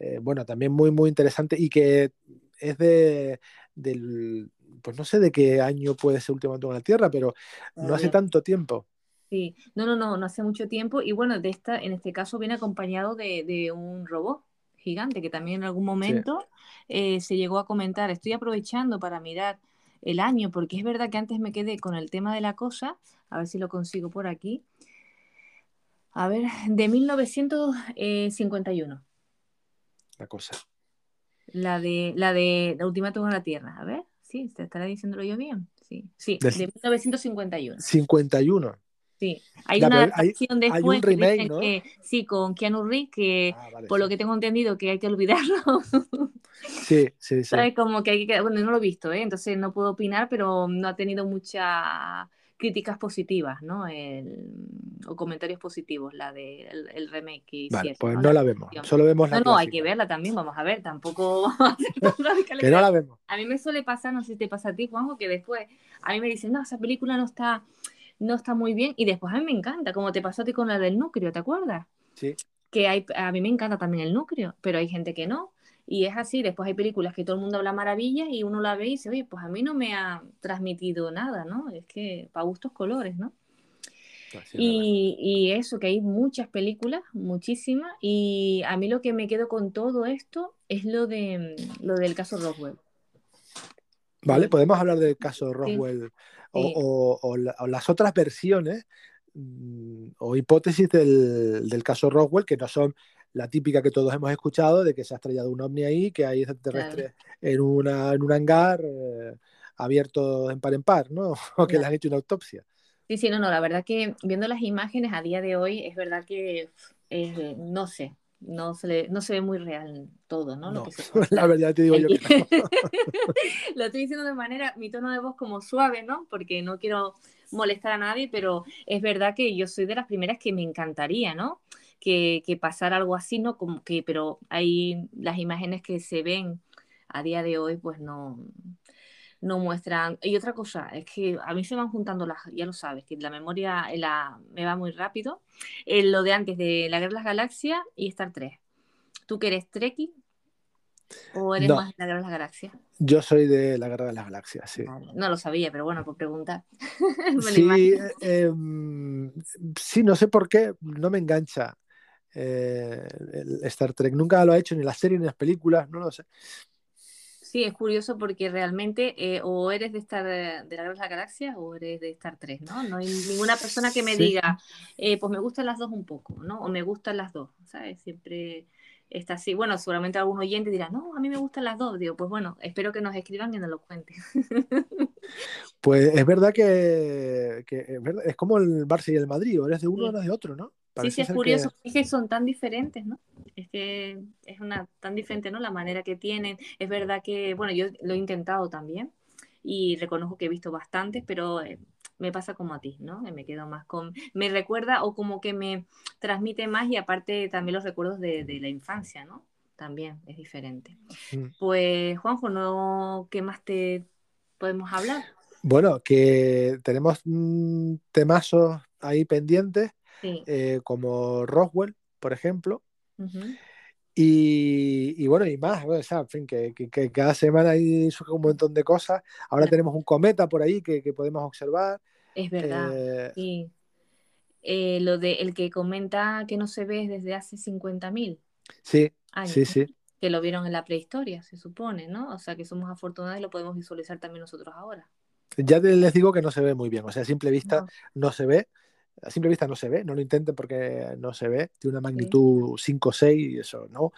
eh, bueno, también muy, muy interesante y que es de, del, pues no sé de qué año puede ser Ultimátum a la Tierra, pero no hace tanto tiempo. Sí, no, no, no, no hace mucho tiempo. Y bueno, de esta, en este caso viene acompañado de, de un robot gigante que también en algún momento eh, se llegó a comentar. Estoy aprovechando para mirar el año, porque es verdad que antes me quedé con el tema de la cosa. A ver si lo consigo por aquí. A ver, de 1951, La cosa. la de la de la Ultimátum a la Tierra. A ver, sí, ¿te estará diciéndolo yo bien? Sí, sí, Del- de 1951. 51. Sí, hay Ya, una hay- adaptación hay un después que remake, dicen ¿no? que sí, con Keanu Reeves, que Ah, vale, por lo que tengo entendido que hay que olvidarlo. Sí, sí, sí. ¿Sabes? Como que hay que, bueno, no lo he visto, ¿eh? Entonces no puedo opinar, pero no ha tenido muchas críticas positivas, ¿no? El- o comentarios positivos, la de el, el remake que Vale, pues ¿no? no La la vemos. Solo vemos la No, no, hay que verla también, vamos a ver, tampoco. Que no la vemos. A mí me suele pasar, no sé si te pasa a ti, Juanjo, que después a mí me dicen, no, esa película no está, no está muy bien. Y después a mí me encanta, como te pasó a ti con la del núcleo, ¿te acuerdas? Sí. Que hay, a mí me encanta también el núcleo, pero hay gente que no. Y es así, después hay películas que todo el mundo habla maravillas y uno la ve y dice, oye, pues a mí no me ha transmitido nada, ¿no? Es que para gustos colores, ¿no? Y, y, eso, que hay muchas películas, muchísimas, y a mí lo que me quedo con todo esto es lo, de, lo del caso Roswell. Vale, podemos hablar del caso Roswell o, o, o, las otras versiones mm, o hipótesis del, del, caso Roswell, que no son la típica que todos hemos escuchado de que se ha estrellado un ovni ahí, que hay extraterrestres claro. en, una, en un hangar eh, abierto en par en par, ¿no? O que le han hecho una autopsia. Sí, sí, no, no, la verdad que viendo las imágenes a día de hoy es verdad que eh, no sé, no se, le, no se ve muy real todo, ¿no? no la verdad te digo yo que no. Lo estoy diciendo de manera, mi tono de voz como suave, ¿no? Porque no quiero molestar a nadie, pero es verdad que yo soy de las primeras que me encantaría, ¿no? Que, que pasara algo así, ¿no? Como que, pero hay las imágenes que se ven a día de hoy, pues no, no muestran. Y otra cosa, es que a mí se van juntando las, ya lo sabes, que la memoria la, me va muy rápido. En lo de antes de La Guerra de las Galaxias y Star Trek. ¿Tú que eres Trekkie? ¿O eres No. más de La Guerra de las Galaxias? Yo soy de la Guerra de las Galaxias, sí. Vale, No lo sabía, pero bueno, por preguntar. Sí, eh, em, sí, no sé por qué, no me engancha eh, el Star Trek. Nunca lo ha hecho ni en las series ni las películas, no lo sé. Sí, es curioso porque realmente eh, o eres de Star, de la Guerra Galaxias o eres de Star 3, ¿no? No hay ninguna persona que me Sí. diga, eh, pues me gustan las dos un poco, ¿no? O me gustan las dos, ¿sabes? Siempre está así. Bueno, seguramente algún oyente dirá, no, a mí me gustan las dos. Digo, pues bueno, espero que nos escriban y nos lo cuenten. Pues es verdad que, que es, verdad- es como el Barça y el Madrid, o eres de uno o Sí. eres de otro, ¿no? Sí, sí, es curioso, que es que son tan diferentes, ¿no? Es que es una tan diferente, ¿no? La manera que tienen. Es verdad que, bueno, yo lo he intentado también y reconozco que he visto bastantes, pero eh, me pasa como a ti, ¿no? Me quedo más con... Me recuerda o como que me transmite más y aparte también los recuerdos de, de la infancia, ¿no? También es diferente. Mm. Pues, Juanjo, ¿no? ¿qué más te podemos hablar? Bueno, que tenemos mm, temazos ahí pendientes, Sí. eh, como Roswell, por ejemplo, Ujú. y, y bueno, y más, o sea, en fin, que, que- que cada semana surge un montón de cosas. Ahora Claro. tenemos un cometa por ahí que, que podemos observar. Es verdad, eh, sí. Eh, lo de el que comenta que no se ve desde hace 50.000 sí, años, sí, sí. que lo vieron en la prehistoria, se supone, ¿no? O sea que somos afortunados y lo podemos visualizar también nosotros ahora. Ya les digo que no se ve muy bien, o sea, a simple vista No, no se ve. A simple vista no se ve, no lo intenten porque no se ve, tiene una sí. magnitud 5 o 6 y eso no.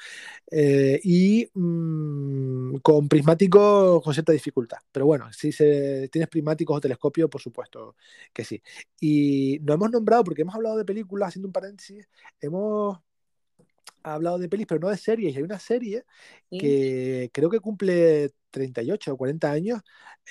Eh, y mm, con prismáticos con cierta dificultad, pero bueno, si se, tienes prismáticos o telescopio, por supuesto que sí. Y no hemos nombrado, porque hemos hablado de películas, haciendo un paréntesis, hemos hablado de pelis, pero no de series. Y hay una serie Sí. que creo que cumple 38 o 40 años,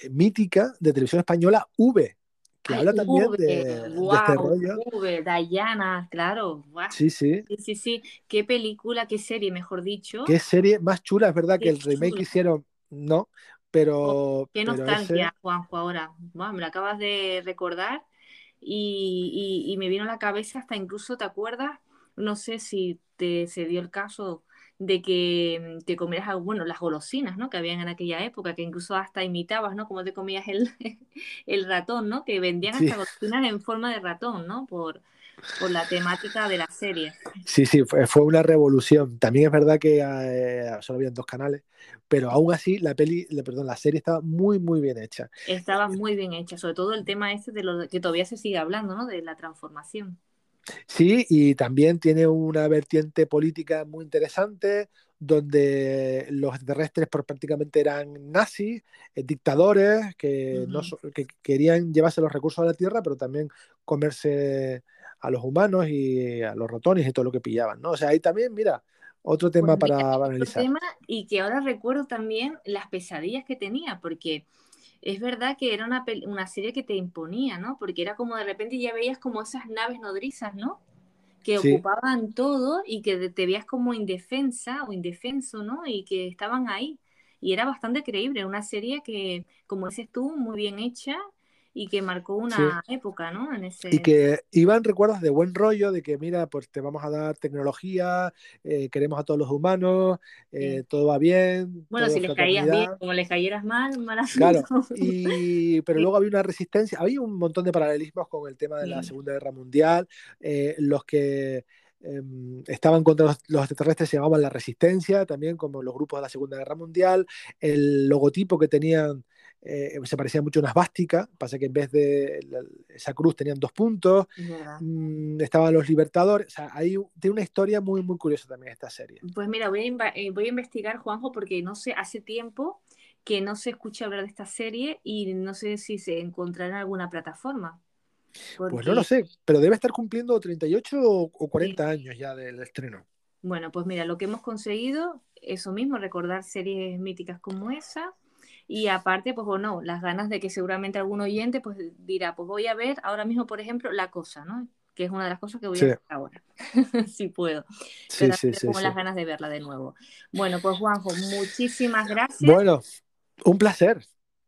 eh, mítica, de televisión española, V, que Ay, habla también de, de este wow, rollo. V, Diana, claro. Sí, sí. Sí, sí, sí, qué película, qué serie, mejor dicho, Qué serie más chula, es verdad que el remake chula. hicieron, no, Oh, pero, qué pero ese, nostalgia, Juanjo, ahora. Me lo acabas de recordar y, y- y me vino a la cabeza hasta incluso, ¿te acuerdas? No sé si te se dio el caso de que te comieras, bueno, las golosinas, ¿no? Que habían en aquella época, que incluso hasta imitabas, ¿no? Como te comías el, el ratón, ¿no? Que vendían sí, hasta golosinas en forma de ratón, ¿no? Por, por la temática de la serie. sí, sí, fue, fue una revolución. También es verdad que eh, solo habían dos canales, pero aún así la peli, la- perdón, la serie estaba muy, muy bien hecha. Estaba muy bien hecha, sobre todo el tema este de lo que todavía se sigue hablando, ¿no? De la transformación. Sí, y también tiene una vertiente política muy interesante, donde los extraterrestres prácticamente eran nazis, eh, dictadores que, no, so- que querían llevarse los recursos a la Tierra, pero también comerse a los humanos y a los ratones y todo lo que pillaban, ¿no? O sea, ahí también, mira, otro tema para otro analizar. tema y que ahora recuerdo también las pesadillas que tenía, porque es verdad que era una, una serie que te imponía, ¿no? Porque era como de repente ya veías como esas naves nodrizas, ¿no? Que Sí, ocupaban todo y que te veías como indefensa o indefenso, ¿no? Y que estaban ahí. Y era bastante creíble, una serie que, como dices tú, muy bien hecha y que marcó una época, ¿no? En ese... Y que iban recuerdos de buen rollo, de que mira, pues te vamos a dar tecnología, eh, queremos a todos los humanos, eh, todo va bien. Bueno, si les caías bien, como les cayeras mal, mal Claro, y, pero luego había una resistencia, había un montón de paralelismos con el tema de la Segunda Guerra Mundial, eh, los que em, estaban contra los, los, extraterrestres se llamaban la resistencia, también como los grupos de la Segunda Guerra Mundial, el logotipo que tenían eh, se parecía mucho a una esvástica, pasa que en vez de esa cruz tenían dos puntos, mm, estaban los libertadores, o sea, hay, tiene una historia muy, muy curiosa también esta serie. Pues mira, voy a, eh, voy a investigar, Juanjo, porque no sé, hace tiempo que no se escucha hablar de esta serie y no sé si se encontrará en alguna plataforma. Pues no lo sé, pero debe estar cumpliendo 38 o 40 años ya del estreno. Bueno, pues mira, lo que hemos conseguido, eso mismo, recordar series míticas como esa, y aparte, pues bueno, las ganas de que seguramente algún oyente pues dirá, pues voy a ver ahora mismo, por ejemplo, La Cosa, ¿no? Que es una de las cosas que voy a ver ahora, si puedo. Sí, sí, sí, tengo las ganas de verla de nuevo. Bueno, pues Juanjo, muchísimas gracias. Bueno, un placer.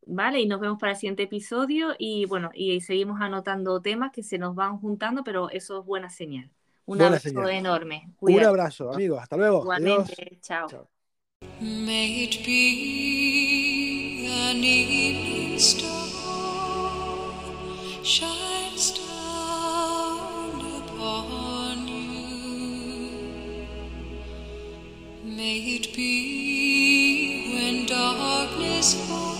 Vale, y nos vemos para el siguiente episodio y bueno, y seguimos anotando temas que se nos van juntando, pero eso es buena señal. Un abrazo enorme. Un abrazo, amigos. Hasta luego. Igualmente. Chao. Chao. An evening star shines down upon you. May it be when darkness falls,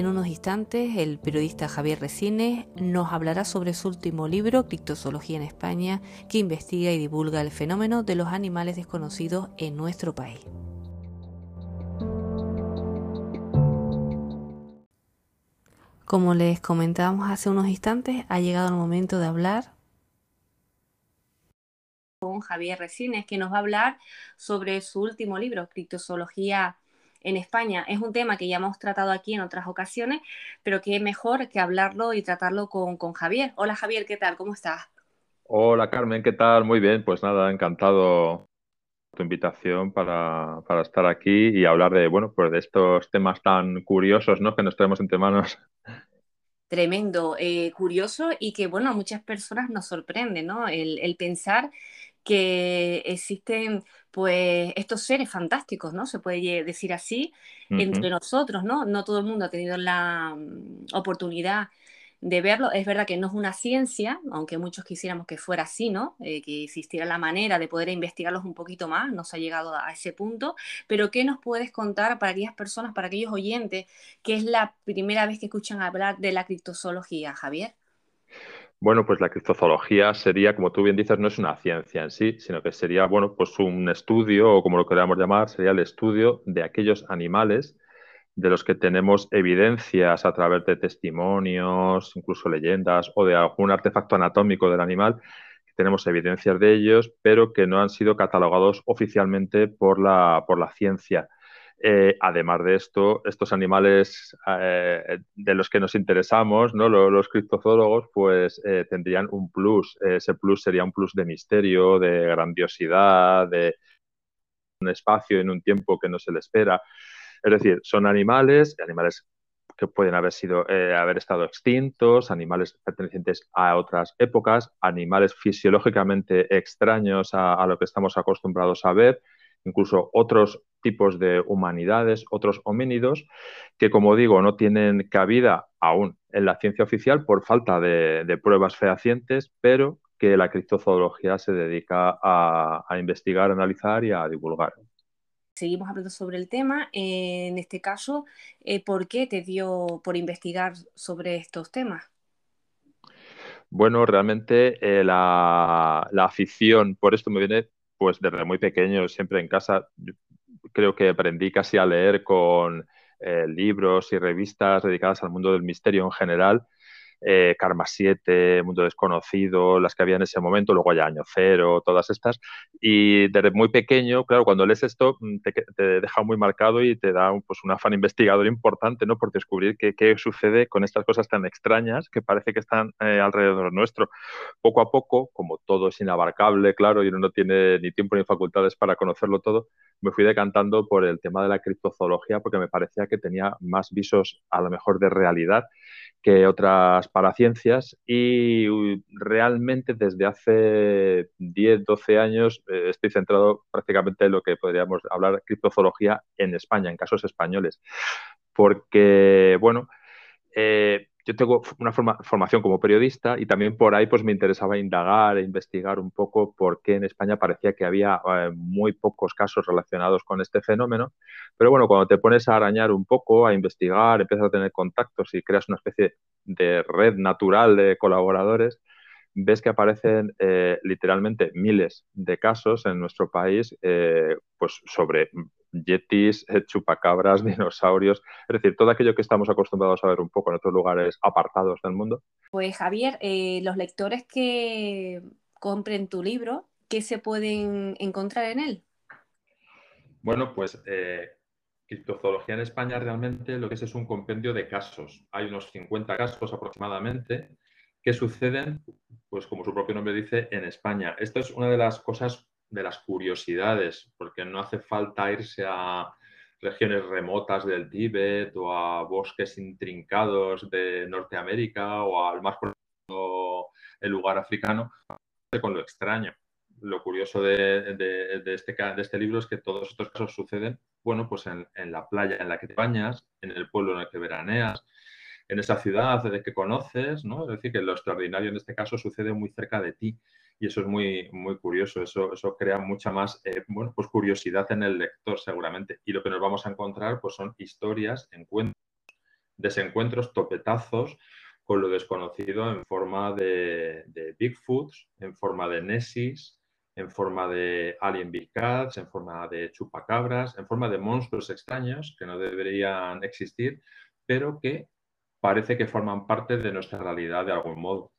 En unos instantes, el periodista Javier Resines nos hablará sobre su último libro, Criptozoología en España, que investiga y divulga el fenómeno de los animales desconocidos en nuestro país. Como les comentábamos hace unos instantes, ha llegado el momento de hablar con Javier Resines, que nos va a hablar sobre su último libro, Criptozoología en España. Es un tema que ya hemos tratado aquí en otras ocasiones, pero que es mejor que hablarlo y tratarlo con, Javier. Hola Javier, ¿qué tal? ¿Cómo estás? Hola Carmen, ¿qué tal? Muy bien, pues nada, encantado tu invitación para, estar aquí y hablar de, bueno, pues de estos temas tan curiosos, ¿no? Que nos traemos entre manos. Tremendo, eh, curioso y que, bueno, a muchas personas nos sorprende, ¿no? El, el pensar que existen pues estos seres fantásticos, ¿no? Se puede decir así, entre nosotros, ¿no? No todo el mundo ha tenido la mm, oportunidad de verlo. Es verdad que no es una ciencia, aunque muchos quisiéramos que fuera así, ¿no? Eh, que existiera la manera de poder investigarlos un poquito más, no se ha llegado a ese punto, pero ¿qué nos puedes contar para aquellas personas, para aquellos oyentes, que es la primera vez que escuchan hablar de la criptozoología, Javier? Bueno, pues la criptozoología sería, como tú bien dices, no es una ciencia en sí, sino que sería, bueno, pues un estudio, o como lo queramos llamar, sería el estudio de aquellos animales de los que tenemos evidencias a través de testimonios, incluso leyendas o de algún artefacto anatómico del animal, que tenemos evidencias de ellos, pero que no han sido catalogados oficialmente por la, por la ciencia. Eh, además de esto, estos animales eh, de los que nos interesamos, ¿no? los, criptozoólogos, pues eh, tendrían un plus. ese plus sería un plus de misterio, de grandiosidad, de un espacio en un tiempo que no se le espera. Es decir, son animales, animales que pueden haber sido, haber estado extintos, animales pertenecientes a otras épocas, animales fisiológicamente extraños a lo que estamos acostumbrados a ver, incluso otros tipos de humanidades, otros homínidos, que como digo, no tienen cabida aún en la ciencia oficial por falta de, pruebas fehacientes, pero que la criptozoología se dedica a, investigar, analizar y a divulgar. Seguimos hablando sobre el tema. en este caso, eh, ¿por qué te dio por investigar sobre estos temas? Bueno, realmente eh, la, la, afición por esto me viene pues desde muy pequeño, siempre en casa, creo que aprendí casi a leer con eh, libros y revistas dedicadas al mundo del misterio en general. Eh, Karma 7, Mundo Desconocido, las que había en ese momento, luego ya Año Cero, todas estas. Y desde muy pequeño, claro, cuando lees esto mm, te, deja muy marcado y te da pues, un afán investigador importante, ¿no? Por descubrir qué, qué sucede con estas cosas tan extrañas que parece que están eh, alrededor nuestro. Poco a poco, como todo es inabarcable, claro, y uno no tiene ni tiempo ni facultades para conocerlo todo, me fui decantando por el tema de la criptozoología porque me parecía que tenía más visos a lo mejor de realidad que otras paraciencias y realmente desde hace 10, 12 años eh, estoy centrado prácticamente en lo que podríamos hablar criptozoología en España, en casos españoles. Porque, bueno, eh, yo tengo una formación como periodista y también por ahí pues me interesaba indagar e investigar un poco por qué en España parecía que había eh, muy pocos casos relacionados con este fenómeno. Pero bueno, cuando te pones a arañar un poco, a investigar, empiezas a tener contactos y creas una especie de red natural de colaboradores, ves que aparecen eh, literalmente miles de casos en nuestro país eh, pues sobre yetis, eh, chupacabras, dinosaurios, es decir, todo aquello que estamos acostumbrados a ver un poco en otros lugares apartados del mundo. Pues Javier, eh, los lectores que compren tu libro, ¿qué se pueden encontrar en él? Bueno, pues eh, criptozoología en España realmente lo que es es un compendio de casos. Hay unos 50 casos aproximadamente que suceden, pues como su propio nombre dice, en España. Esto es una de las cosas de las curiosidades, porque no hace falta irse a regiones remotas del Tíbet o a bosques intrincados de Norteamérica o al más profundo el lugar africano con lo extraño. Lo curioso de, este, de este libro es que todos estos casos suceden, bueno, pues en, la playa en la que te bañas, en el pueblo en el que veraneas, en esa ciudad de que conoces, ¿no? Es decir, que lo extraordinario en este caso sucede muy cerca de ti y eso es muy, muy curioso, eso, eso crea mucha más eh, bueno, pues curiosidad en el lector seguramente. Y lo que nos vamos a encontrar pues son historias, encuentros, desencuentros, topetazos con lo desconocido en forma de, de Bigfoots, en forma de Nessis, en forma de Alien Big Cats, en forma de chupacabras, en forma de monstruos extraños que no deberían existir, pero que parece que forman parte de nuestra realidad de algún modo.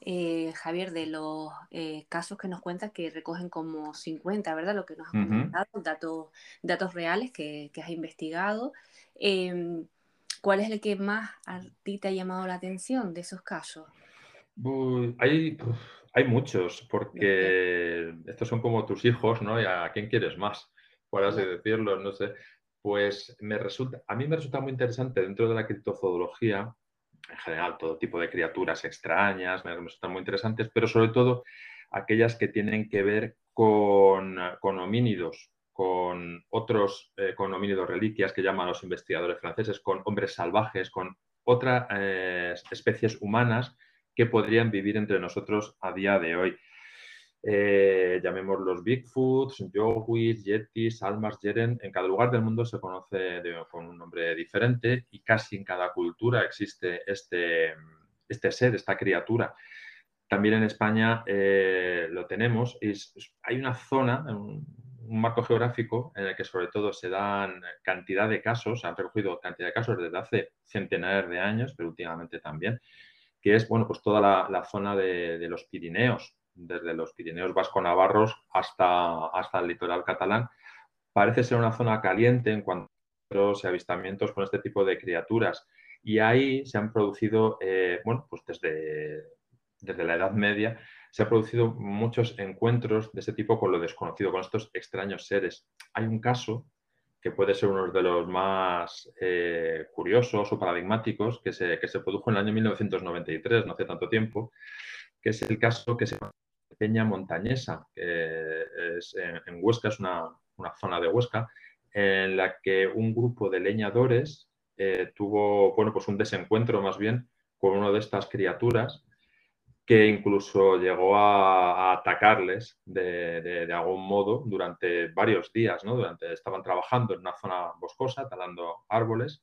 Eh, Javier, de los eh, casos que nos cuentas, que recogen como 50, ¿verdad? Lo que nos has comentado, datos, datos reales que, has investigado. Em, ¿Cuál es el que más a ti te ha llamado la atención de esos casos? hay, hay muchos, porque estos son como tus hijos, ¿no? ¿Y a quién quieres más? Por así decirlo, no sé. Pues me resulta, a mí me resulta muy interesante dentro de la criptozoología en general todo tipo de criaturas extrañas, me resultan muy interesantes, pero sobre todo aquellas que tienen que ver con, homínidos, con otros, eh, con homínidos reliquias que llaman los investigadores franceses, con hombres salvajes, con otras eh, especies humanas que podrían vivir entre nosotros a día de hoy eh, los Bigfoots, Yowis, Yetis, Almas, Yeren. En cada lugar del mundo se conoce con un nombre diferente y casi en cada cultura existe este, este ser, esta criatura. También en España eh, lo tenemos. Es, hay una zona, un, un, marco geográfico en el que sobre todo se dan cantidad de casos, se han recogido cantidad de casos desde hace centenares de años, pero últimamente también, que es bueno, pues toda la, zona de, de los Pirineos, desde los Pirineos vasco-navarros hasta, hasta el litoral catalán. Parece ser una zona caliente en cuanto a avistamientos con este tipo de criaturas. Y ahí se han producido, eh, bueno, pues desde, desde la Edad Media, se han producido muchos encuentros de ese tipo con lo desconocido, con estos extraños seres. Hay un caso que puede ser uno de los más eh, curiosos o paradigmáticos, que se, que se produjo en el año 1993, no hace tanto tiempo, que es el caso que se Peña Montañesa, que es en, Huesca, es una, zona de Huesca, en la que un grupo de leñadores eh, tuvo bueno, pues un desencuentro más bien con una de estas criaturas que incluso llegó a, atacarles de, algún modo durante varios días, ¿no? Durante, estaban trabajando en una zona boscosa, talando árboles,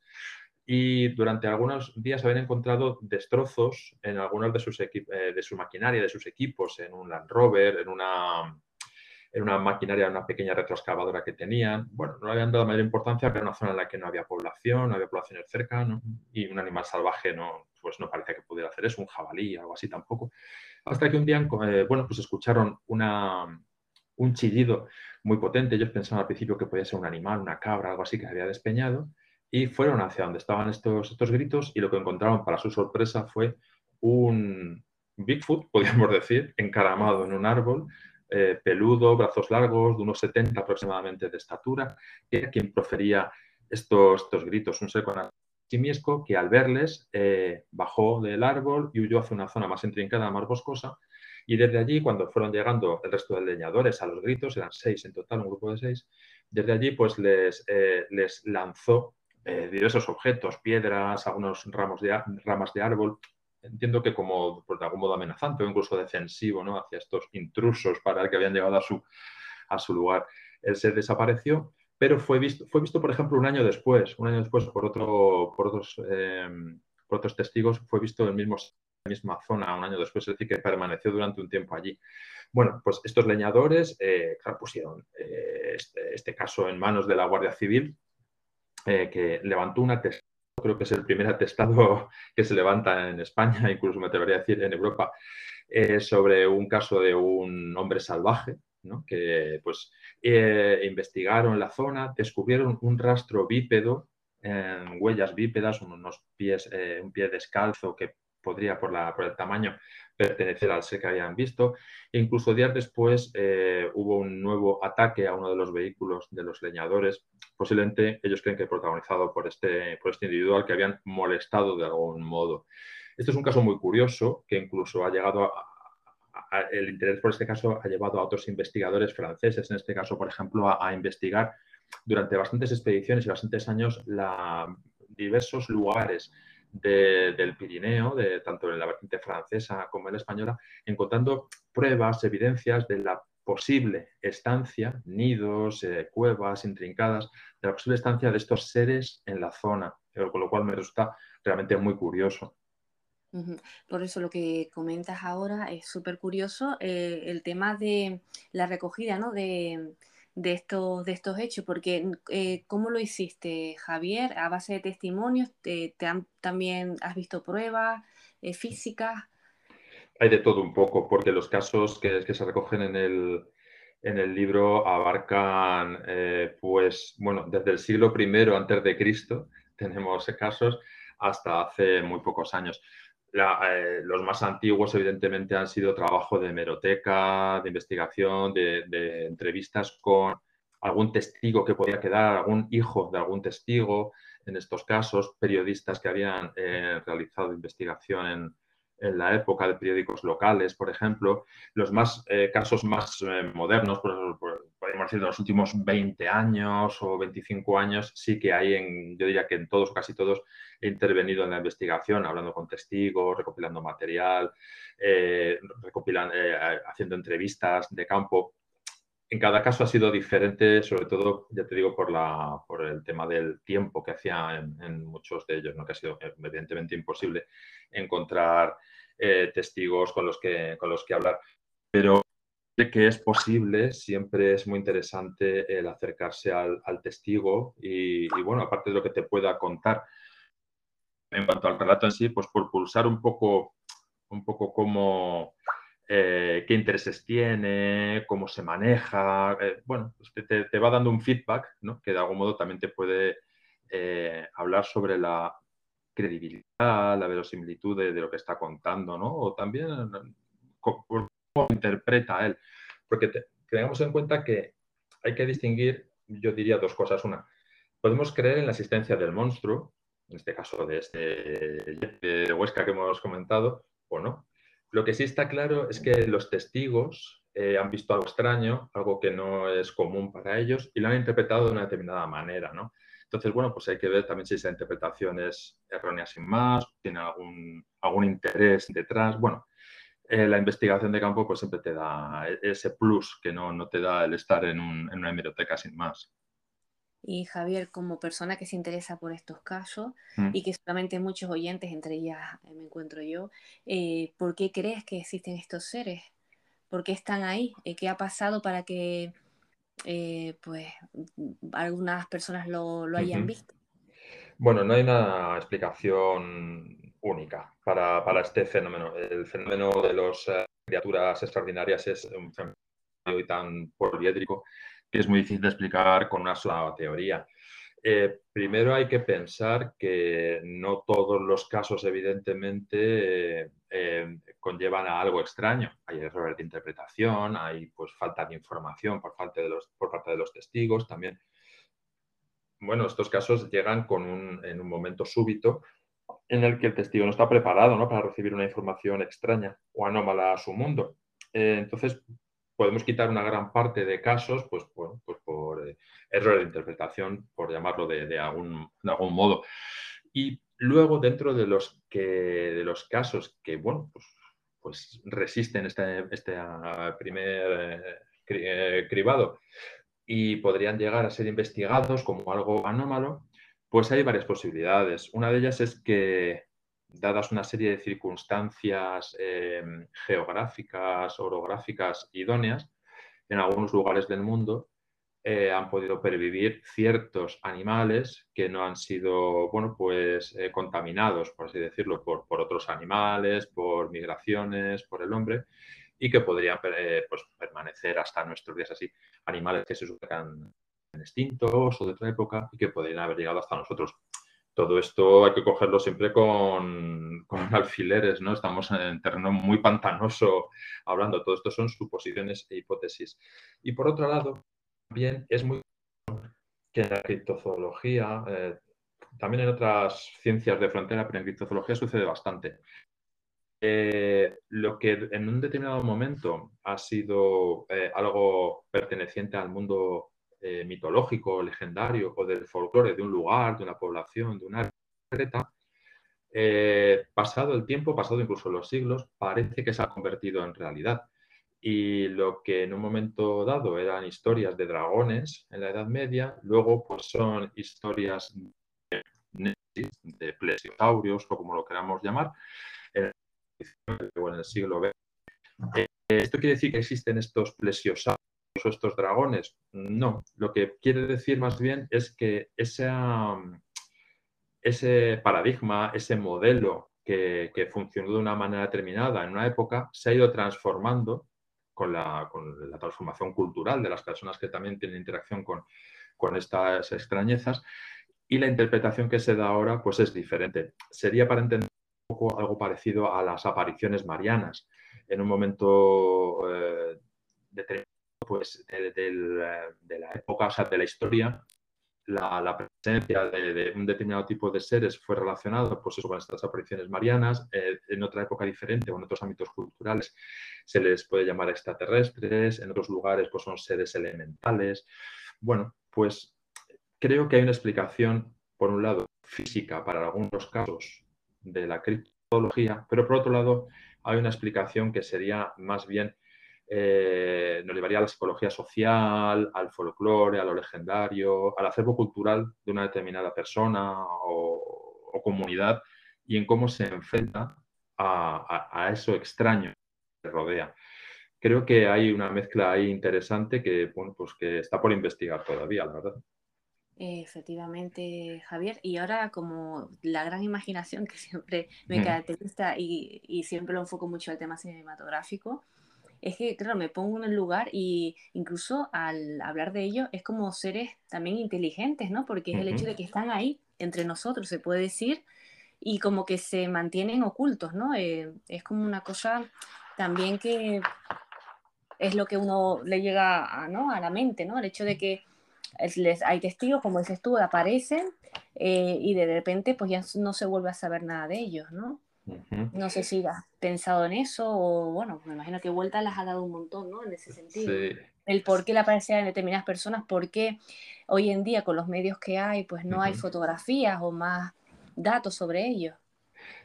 y durante algunos días habían encontrado destrozos en algunos de sus, eh, de su maquinaria, de sus equipos, en un Land Rover, en una, era una maquinaria, una pequeña retroexcavadora que tenían. Bueno, no le habían dado mayor importancia, pero era una zona en la que no había población, no había poblaciones cerca, ¿no? y un animal salvaje no, pues no parecía que pudiera hacer eso, un jabalí, algo así tampoco. Hasta que un día, eh, bueno, pues escucharon una, un chillido muy potente. Ellos pensaban al principio que podía ser un animal, una cabra, algo así que se había despeñado. Y fueron hacia donde estaban estos, estos gritos y lo que encontraron para su sorpresa fue un Bigfoot, podríamos decir, encaramado en un árbol, eh, peludo, brazos largos, de unos 70 aproximadamente de estatura, que era quien profería estos, estos gritos, un ser con simiesco que al verles eh, bajó del árbol y huyó hacia una zona más intrincada, más boscosa, y desde allí, cuando fueron llegando el resto de leñadores a los gritos, eran seis en total, un grupo de seis, desde allí pues les, eh, les lanzó diversos objetos, piedras, algunos ramos de, ramas de árbol, entiendo que como pues, de algún modo amenazante o incluso defensivo ¿no? hacia estos intrusos para el que habían llegado a su, a su lugar. Él se desapareció, pero fue visto, fue visto, por ejemplo, un año después, un año después por, otro, por, otros, eh, por otros testigos, fue visto en, el mismo, misma zona un año después, es decir, que permaneció durante un tiempo allí. Bueno, pues estos leñadores, eh, pusieron eh, este, este, caso en manos de la Guardia Civil, que levantó una testigo creo que es el primer atestado que se levanta en España, incluso me atrevería a decir en Europa, eh, sobre un caso de un hombre salvaje, que pues eh, investigaron la zona, descubrieron un rastro bípedo, huellas bípedas, unos pies, eh, un pie descalzo que podría por, la, por el tamaño pertenecer al ser que habían visto. E incluso días después eh, hubo un nuevo ataque a uno de los vehículos de los leñadores, posiblemente ellos creen que protagonizado por este, por este individual que habían molestado de algún modo. Este es un caso muy curioso que incluso ha llegado a, el interés por este caso ha llevado a otros investigadores franceses, en este caso, por ejemplo, a, a investigar durante bastantes expediciones y bastantes años la, diversos lugares del Pirineo, de, tanto en la vertiente francesa como en la española, encontrando pruebas, evidencias de la posible estancia, nidos, eh, cuevas intrincadas, de la posible estancia de estos seres en la zona, eh, con lo cual me resulta realmente muy curioso. Por eso lo que comentas ahora es súper curioso, eh, el tema de la recogida, ¿no? De, de estos, de estos hechos, porque eh, ¿cómo lo hiciste, Javier? ¿A base de testimonios? ¿Te, también has visto pruebas eh, físicas? Hay de todo un poco, porque los casos que, que se recogen en el, en el libro abarcan, eh, pues, bueno, desde el siglo I antes de Cristo tenemos casos hasta hace muy pocos años. Eh, los más antiguos, evidentemente, han sido trabajo de hemeroteca, de investigación, de, entrevistas con algún testigo que podía quedar, algún hijo de algún testigo, en estos casos, periodistas que habían eh, realizado investigación en, la época de periódicos locales, por ejemplo. Los más, eh, casos más modernos, por, podemos decir de los últimos 20 años o 25 años, sí que hay, en, yo diría que en todos o casi todos, he intervenido en la investigación, hablando con testigos, recopilando material, eh, haciendo entrevistas de campo. En cada caso ha sido diferente, sobre todo, ya te digo, por, la, por el tema del tiempo que hacía en, muchos de ellos, ¿no? que ha sido evidentemente imposible encontrar eh, testigos con los, que, con los que hablar. Pero de que es posible, siempre es muy interesante el acercarse al, testigo y, bueno, aparte de lo que te pueda contar en cuanto al relato en sí, pues por pulsar un poco, un poco cómo eh, qué intereses tiene, cómo se maneja. Eh, bueno, pues te, va dando un feedback ¿no? que de algún modo también te puede eh, hablar sobre la credibilidad, la verosimilitud de, lo que está contando, ¿no? O también cómo, interpreta él. Porque tengamos en cuenta que hay que distinguir, yo diría dos cosas. Una, podemos creer en la existencia del monstruo, en este caso de este Huesca que hemos comentado, o no. Lo que sí está claro es que los testigos eh, han visto algo extraño, algo que no es común para ellos y lo han interpretado de una determinada manera, ¿no? Entonces, bueno, pues hay que ver también si esa interpretación es errónea sin más, tiene algún, algún interés detrás. Bueno, eh, la investigación de campo pues siempre te da e-, ese plus que no, no te da el estar en, un, en una hemeroteca sin más. Y Javier, como persona que se interesa por estos casos mm. y que solamente muchos oyentes, entre ellas eh, me encuentro yo, eh, ¿por qué crees que existen estos seres? por qué están ahí, qué ha pasado para que eh, pues algunas personas lo, lo hayan visto. Bueno, no hay una explicación única para, para este fenómeno. El fenómeno de las criaturas extraordinarias es un fenómeno tan poliédrico que es muy difícil de explicar con una sola teoría. Eh, primero hay que pensar que no todos los casos, evidentemente, eh, eh, conllevan a algo extraño. Hay errores de interpretación, hay pues, falta de información por, parte de los, por parte de los testigos también. Bueno, estos casos llegan con un, en un momento súbito en el que el testigo no está preparado ¿no? para recibir una información extraña o anómala a su mundo. Eh, entonces, podemos quitar una gran parte de casos pues, bueno, pues por eh, error de interpretación, por llamarlo de, de, algún, de, algún, modo. Y luego, dentro de los, que, de los casos que bueno, pues, pues resisten este, este primer eh, cribado y podrían llegar a ser investigados como algo anómalo, pues hay varias posibilidades. Una de ellas es que, dadas una serie de circunstancias eh, geográficas, orográficas idóneas, en algunos lugares del mundo eh, han podido pervivir ciertos animales que no han sido, bueno, pues eh, contaminados, por así decirlo, por, otros animales, por migraciones, por el hombre, y que podrían eh, pues, permanecer hasta nuestros días así. Animales que se supongan extintos o de otra época y que podrían haber llegado hasta nosotros. Todo esto hay que cogerlo siempre con, con, alfileres, ¿no? Estamos en terreno muy pantanoso hablando. Todo esto son suposiciones e hipótesis. Y por otro lado, también es muy que en la criptozoología, eh, también en otras ciencias de frontera, pero en criptozoología sucede bastante. Eh, lo que en un determinado momento ha sido eh, algo perteneciente al mundo eh, mitológico, legendario o del folclore de un lugar, de una población, de una concreta, eh, pasado el tiempo, pasado incluso los siglos, parece que se ha convertido en realidad. Y lo que en un momento dado eran historias de dragones en la Edad Media, luego pues son historias de, de plesiosaurios o como lo queramos llamar, en el siglo XX. Eh, ¿Esto quiere decir que existen estos plesiosaurios estos dragones? No, lo que quiere decir más bien es que esa, ese paradigma, ese modelo que, que, funcionó de una manera determinada en una época, se ha ido transformando con la, con la transformación cultural de las personas que también tienen interacción con, con estas extrañezas y la interpretación que se da ahora pues es diferente. Sería para entender algo parecido a las apariciones marianas. En un momento eh, pues, de, de, la época, o sea, de la historia, la, presencia de, un determinado tipo de seres fue relacionado pues con estas apariciones marianas. Eh, en otra época diferente o en otros ámbitos culturales se les puede llamar extraterrestres, en otros lugares pues son seres elementales. Bueno, pues creo que hay una explicación, por un lado, física para algunos casos de la criptología, pero por otro lado hay una explicación que sería más bien eh, nos llevaría a la psicología social, al folclore, a lo legendario, al acervo cultural de una determinada persona o, o comunidad y en cómo se enfrenta a, a, a, eso extraño que rodea. Creo que hay una mezcla ahí interesante que, bueno, pues que está por investigar todavía, la verdad. Efectivamente, Javier. Y ahora, como la gran imaginación que siempre me caracteriza y, y siempre lo enfoco mucho al tema cinematográfico, es que, claro, me pongo en el lugar y incluso al hablar de ello es como seres también inteligentes, ¿no? Porque es el hecho de que están ahí entre nosotros, se puede decir, y como que se mantienen ocultos, ¿no? Eh, es como una cosa también que es lo que uno le llega a, ¿no? a la mente, ¿no? El hecho de que les, hay testigos, como dices tú, aparecen eh, y de repente pues ya no se vuelve a saber nada de ellos, ¿no? No sé si has pensado en eso o, bueno, me imagino que vuelta las ha dado un montón, ¿no? En ese sentido. Sí. El por qué le aparece en determinadas personas, por qué hoy en día con los medios que hay, pues no uh -huh. hay fotografías o más datos sobre ellos.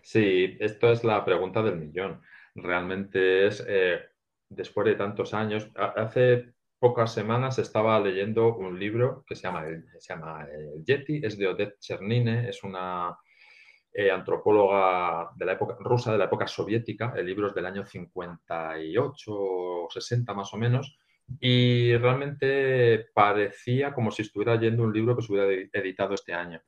Sí, esto es la pregunta del millón. Realmente es, eh, después de tantos años, hace pocas semanas estaba leyendo un libro que se llama, se llama El Yeti, es de Odette Chernine, es una eh, antropóloga de la época rusa, de la época soviética. El libro es del año 58 o 60 más o menos. Y realmente parecía como si estuviera leyendo un libro que se hubiera editado este año.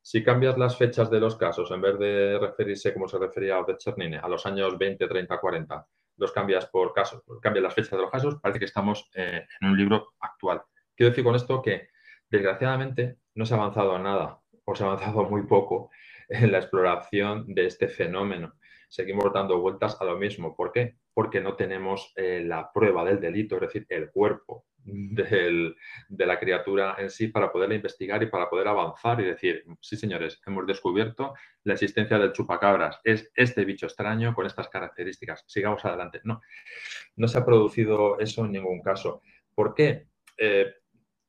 Si cambias las fechas de los casos, en vez de referirse como se refería a de Chernine, a los años 20, 30, 40, los cambias por casos, cambias las fechas de los casos, parece que estamos eh, en un libro actual. Quiero decir con esto que, desgraciadamente, no se ha avanzado nada, o se ha avanzado muy poco en la exploración de este fenómeno. Seguimos dando vueltas a lo mismo. ¿Por qué? Porque no tenemos eh, la prueba del delito, es decir, el cuerpo de la criatura en sí para poderla investigar y para poder avanzar y decir, sí señores, hemos descubierto la existencia del chupacabras, es este bicho extraño con estas características, sigamos adelante. No, no se ha producido eso en ningún caso. ¿Por qué? Eh,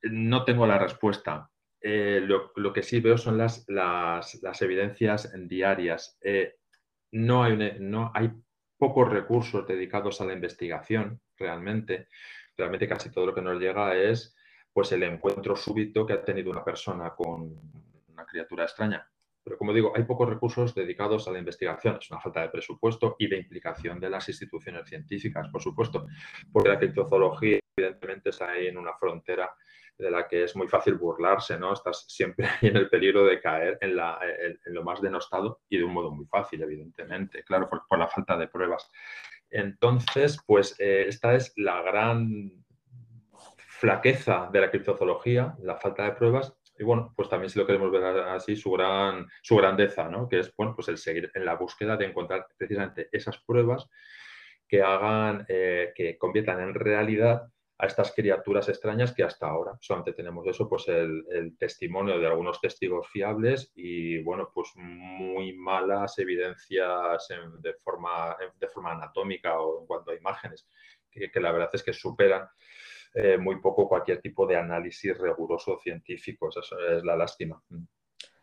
no tengo la respuesta. Eh, lo, que sí veo son las, las, evidencias diarias. Eh, no, hay, no hay pocos recursos dedicados a la investigación realmente. Realmente casi todo lo que nos llega es pues el encuentro súbito que ha tenido una persona con una criatura extraña. Pero como digo, hay pocos recursos dedicados a la investigación. Es una falta de presupuesto y de implicación de las instituciones científicas, por supuesto, porque la criptozoología evidentemente está ahí en una frontera de la que es muy fácil burlarse, ¿no? Estás siempre ahí en el peligro de caer en, lo más denostado y de un modo muy fácil, evidentemente, claro, por, la falta de pruebas. Entonces, pues eh, esta es la gran flaqueza de la criptozoología, la falta de pruebas, y bueno, pues también si lo queremos ver así, su, gran, su grandeza, ¿no? Que es, bueno, pues el seguir en la búsqueda de encontrar precisamente esas pruebas que hagan, eh, que conviertan en realidad a estas criaturas extrañas que hasta ahora solamente tenemos eso, pues el, testimonio de algunos testigos fiables y bueno, pues muy malas evidencias de, forma, de forma anatómica o en cuanto a imágenes, que, la verdad es que superan eh, muy poco cualquier tipo de análisis riguroso científico, eso es la lástima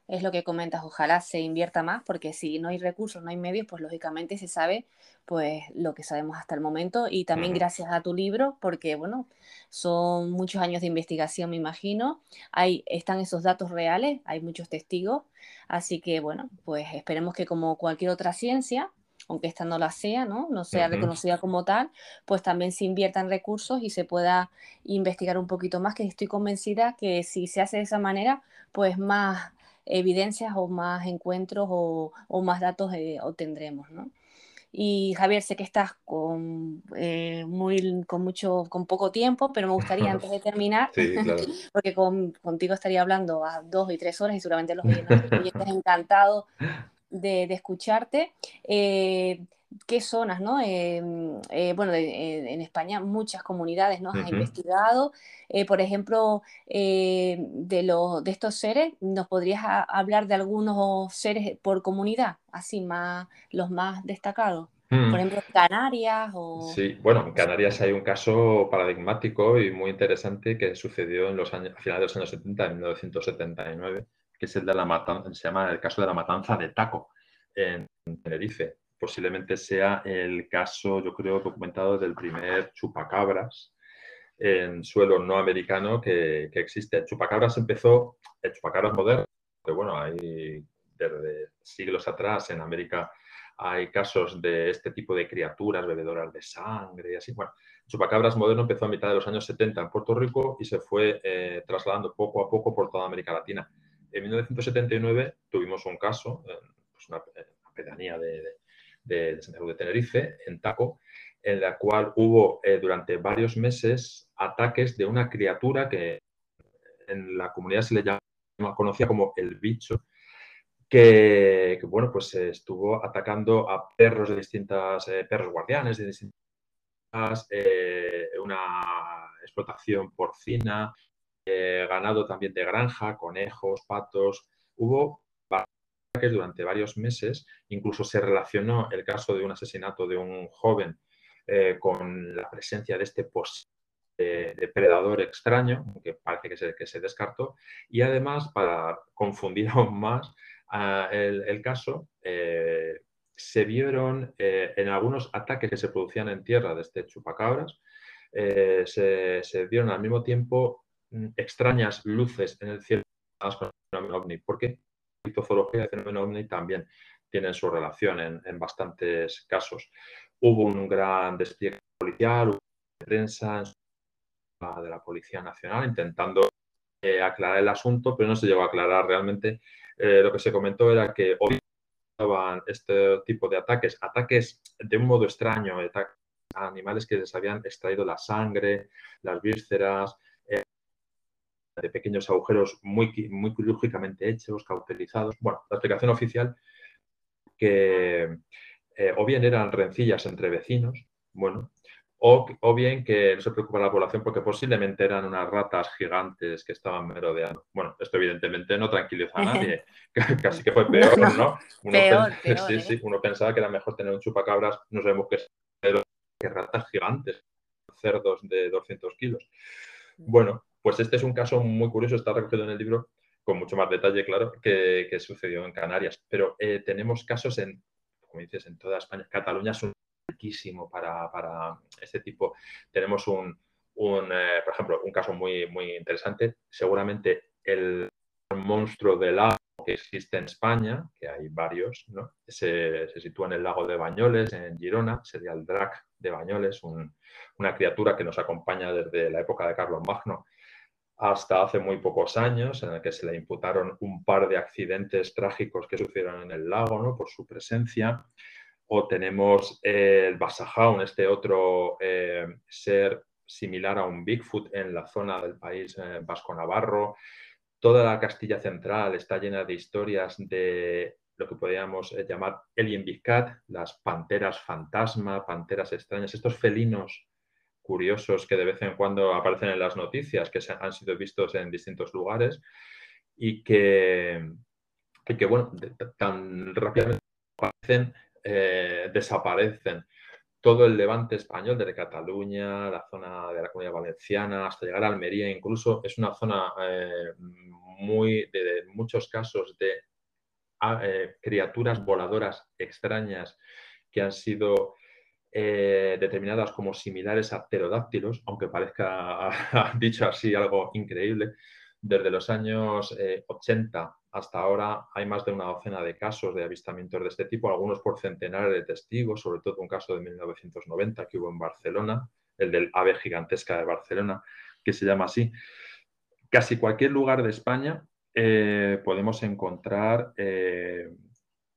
es lo que comentas, ojalá se invierta más, porque si no hay recursos, no hay medios, pues lógicamente se sabe pues lo que sabemos hasta el momento. Y también gracias a tu libro, porque bueno, son muchos años de investigación, me imagino, hay, están esos datos reales, hay muchos testigos, así que bueno, pues esperemos que como cualquier otra ciencia, aunque esta no la sea, ¿no? No sea reconocida como tal, pues también se inviertan recursos y se pueda investigar un poquito más, que estoy convencida que si se hace de esa manera, pues más evidencias o más encuentros o, más datos eh, obtendremos, ¿no? Y Javier, sé que estás con, eh, muy, con, mucho, con poco tiempo, pero me gustaría antes de terminar, porque contigo estaría hablando a dos y tres horas y seguramente los oyentes encantados de, de escucharte. Eh, qué zonas, ¿no? Em, eh, bueno, en España muchas comunidades, ¿no? Has investigado, eh, por ejemplo, eh, de, de estos seres, ¿nos podrías hablar de algunos seres por comunidad, así más, los más destacados? Por mm. ejemplo, Canarias o... Sí, bueno, en Canarias hay un caso paradigmático y muy interesante que sucedió en los años, a finales de los años 70, en 1979, que es el de la matanza, se llama el caso de la matanza de Taco en Tenerife posiblemente sea el caso, yo creo, documentado del primer chupacabras en suelo no americano que, existe. El chupacabras empezó, el chupacabras moderno, que bueno, hay desde siglos atrás en América hay casos de este tipo de criaturas bebedoras de sangre y así. Bueno, chupacabras moderno empezó a mitad de los años 70 en Puerto Rico y se fue eh, trasladando poco a poco por toda América Latina. En 1979 tuvimos un caso, pues una, pedanía de, Santiago de Tenerife, en Taco, en la cual hubo eh, durante varios meses ataques de una criatura que en la comunidad se le llama, conocía como el bicho, que, bueno, pues estuvo atacando a perros de distintas, eh, perros guardianes de distintas, eh, una explotación porcina, ganado también de granja, conejos, patos. Hubo durante varios meses. Incluso se relacionó el caso de un asesinato de un joven eh, con la presencia de este depredador extraño, que parece que se, que se, descartó. Y además, para confundir aún más ah, el, caso, eh, se vieron eh, en algunos ataques que se producían en tierra de este chupacabras, se, se, vieron al mismo tiempo mm, extrañas luces en el cielo con ovni. ¿Por qué? Criptozoología fenómeno también tienen su relación en, bastantes casos. Hubo un gran despliegue policial, prensa de la Policía Nacional intentando eh, aclarar el asunto, pero no se llegó a aclarar realmente. Eh, lo que se comentó era que hoy estaban este tipo de ataques, ataques de un modo extraño, ataques a animales que les habían extraído la sangre, las vísceras, de pequeños agujeros muy, muy quirúrgicamente hechos, cauterizados. Bueno, la explicación oficial que o bien eran rencillas entre vecinos, bueno, o, bien que no se preocupa la población porque posiblemente eran unas ratas gigantes que estaban merodeando. Bueno, esto evidentemente no tranquiliza a nadie, casi que fue peor, ¿no? Uno, sí, sí, ¿eh? uno pensaba que era mejor tener un chupacabras, no sabemos qué es, que ratas gigantes, cerdos de 200 kilos. Mm. Bueno, pues este es un caso muy curioso, está recogido en el libro con mucho más detalle, claro, que, sucedió en Canarias. Pero eh, tenemos casos en, como dices, en toda España. Cataluña es un para, para este tipo. Tenemos un, un eh, por ejemplo, un caso muy, muy interesante. Seguramente el monstruo del lago que existe en España, que hay varios, ¿no? se, se, sitúa en el lago de Bañoles, en Girona, sería el Drac de Bañoles, una criatura que nos acompaña desde la época de Carlos Magno hasta hace muy pocos años, en el que se le imputaron un par de accidentes trágicos que sucedieron en el lago ¿no? por su presencia o tenemos el Basajaun, este otro eh, ser similar a un Bigfoot en la zona del país eh, vasco-navarro. Toda la Castilla central está llena de historias de lo que podríamos eh, llamar Alien Big Cat, las panteras fantasma, panteras extrañas, estos felinos curiosos que de vez en cuando aparecen en las noticias, que han sido vistos en distintos lugares y que, y que bueno, tan rápidamente aparecen eh, desaparecen. Todo el levante español, desde Cataluña, la zona de la comunidad valenciana, hasta llegar a Almería, incluso es una zona eh, muy, de, muchos casos de ah, eh, criaturas voladoras extrañas que han sido determinadas como similares a pterodáctilos, aunque parezca, dicho así, algo increíble. Desde los años 80 hasta ahora hay más de una docena de casos de avistamientos de este tipo, algunos por centenares de testigos, sobre todo un caso de 1990 que hubo en Barcelona, el del ave gigantesca de Barcelona, que se llama así. Casi cualquier lugar de España eh, podemos encontrar eh,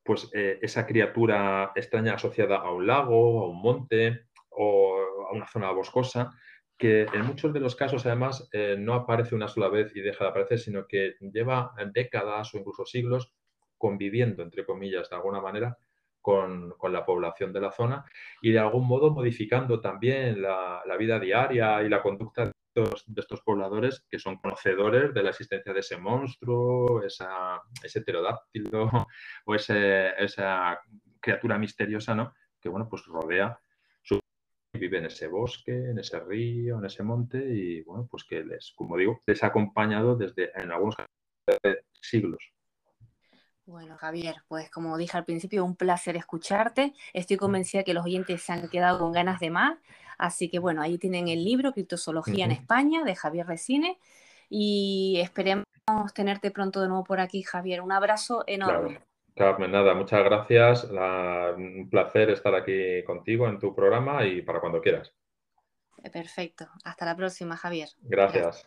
pues, eh, esa criatura extraña asociada a un lago, a un monte o a una zona boscosa que en muchos de los casos además eh, no aparece una sola vez y deja de aparecer, sino que lleva décadas o incluso siglos conviviendo, entre comillas, de alguna manera con, la población de la zona y de algún modo modificando también la, vida diaria y la conducta de estos, pobladores que son conocedores de la existencia de ese monstruo, esa, ese pterodáctilo o esa criatura misteriosa, ¿no? Que, bueno, pues rodea vive en ese bosque, en ese río, en ese monte y bueno, pues que les, como digo, les ha acompañado desde en algunos casos siglos. Bueno, Javier, pues como dije al principio, un placer escucharte. Estoy convencida que los oyentes se han quedado con ganas de más. Así que bueno, ahí tienen el libro Criptozoología en España de Javier Resine y esperemos tenerte pronto de nuevo por aquí, Javier. Un abrazo enorme. Carmen, nada, muchas gracias. un placer estar aquí contigo en tu programa y para cuando quieras. Perfecto. Hasta la próxima, Javier. Gracias.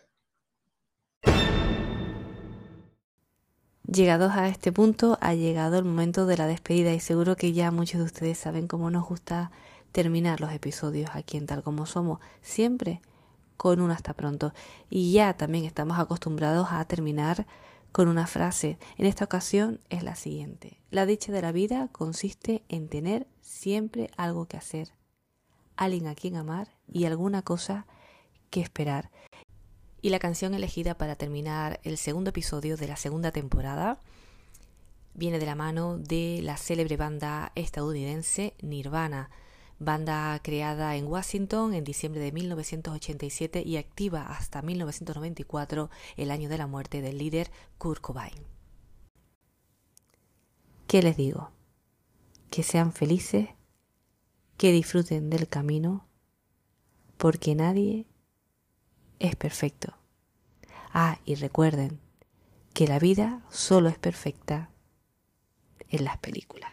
Llegados a este punto, ha llegado el momento de la despedida y seguro que ya muchos de ustedes saben cómo nos gusta terminar los episodios aquí en Tal como Somos, siempre con un hasta pronto. Y ya también estamos acostumbrados a terminar con una frase. En esta ocasión es la siguiente. La dicha de la vida consiste en tener siempre algo que hacer, alguien a quien amar y alguna cosa que esperar. Y la canción elegida para terminar el segundo episodio de la segunda temporada viene de la mano de la célebre banda estadounidense Nirvana banda creada en Washington en diciembre de 1987 y activa hasta 1994, el año de la muerte del líder Kurt Cobain. ¿Qué les digo? Que sean felices, que disfruten del camino, porque nadie es perfecto. Ah, y recuerden que la vida solo es perfecta en las películas.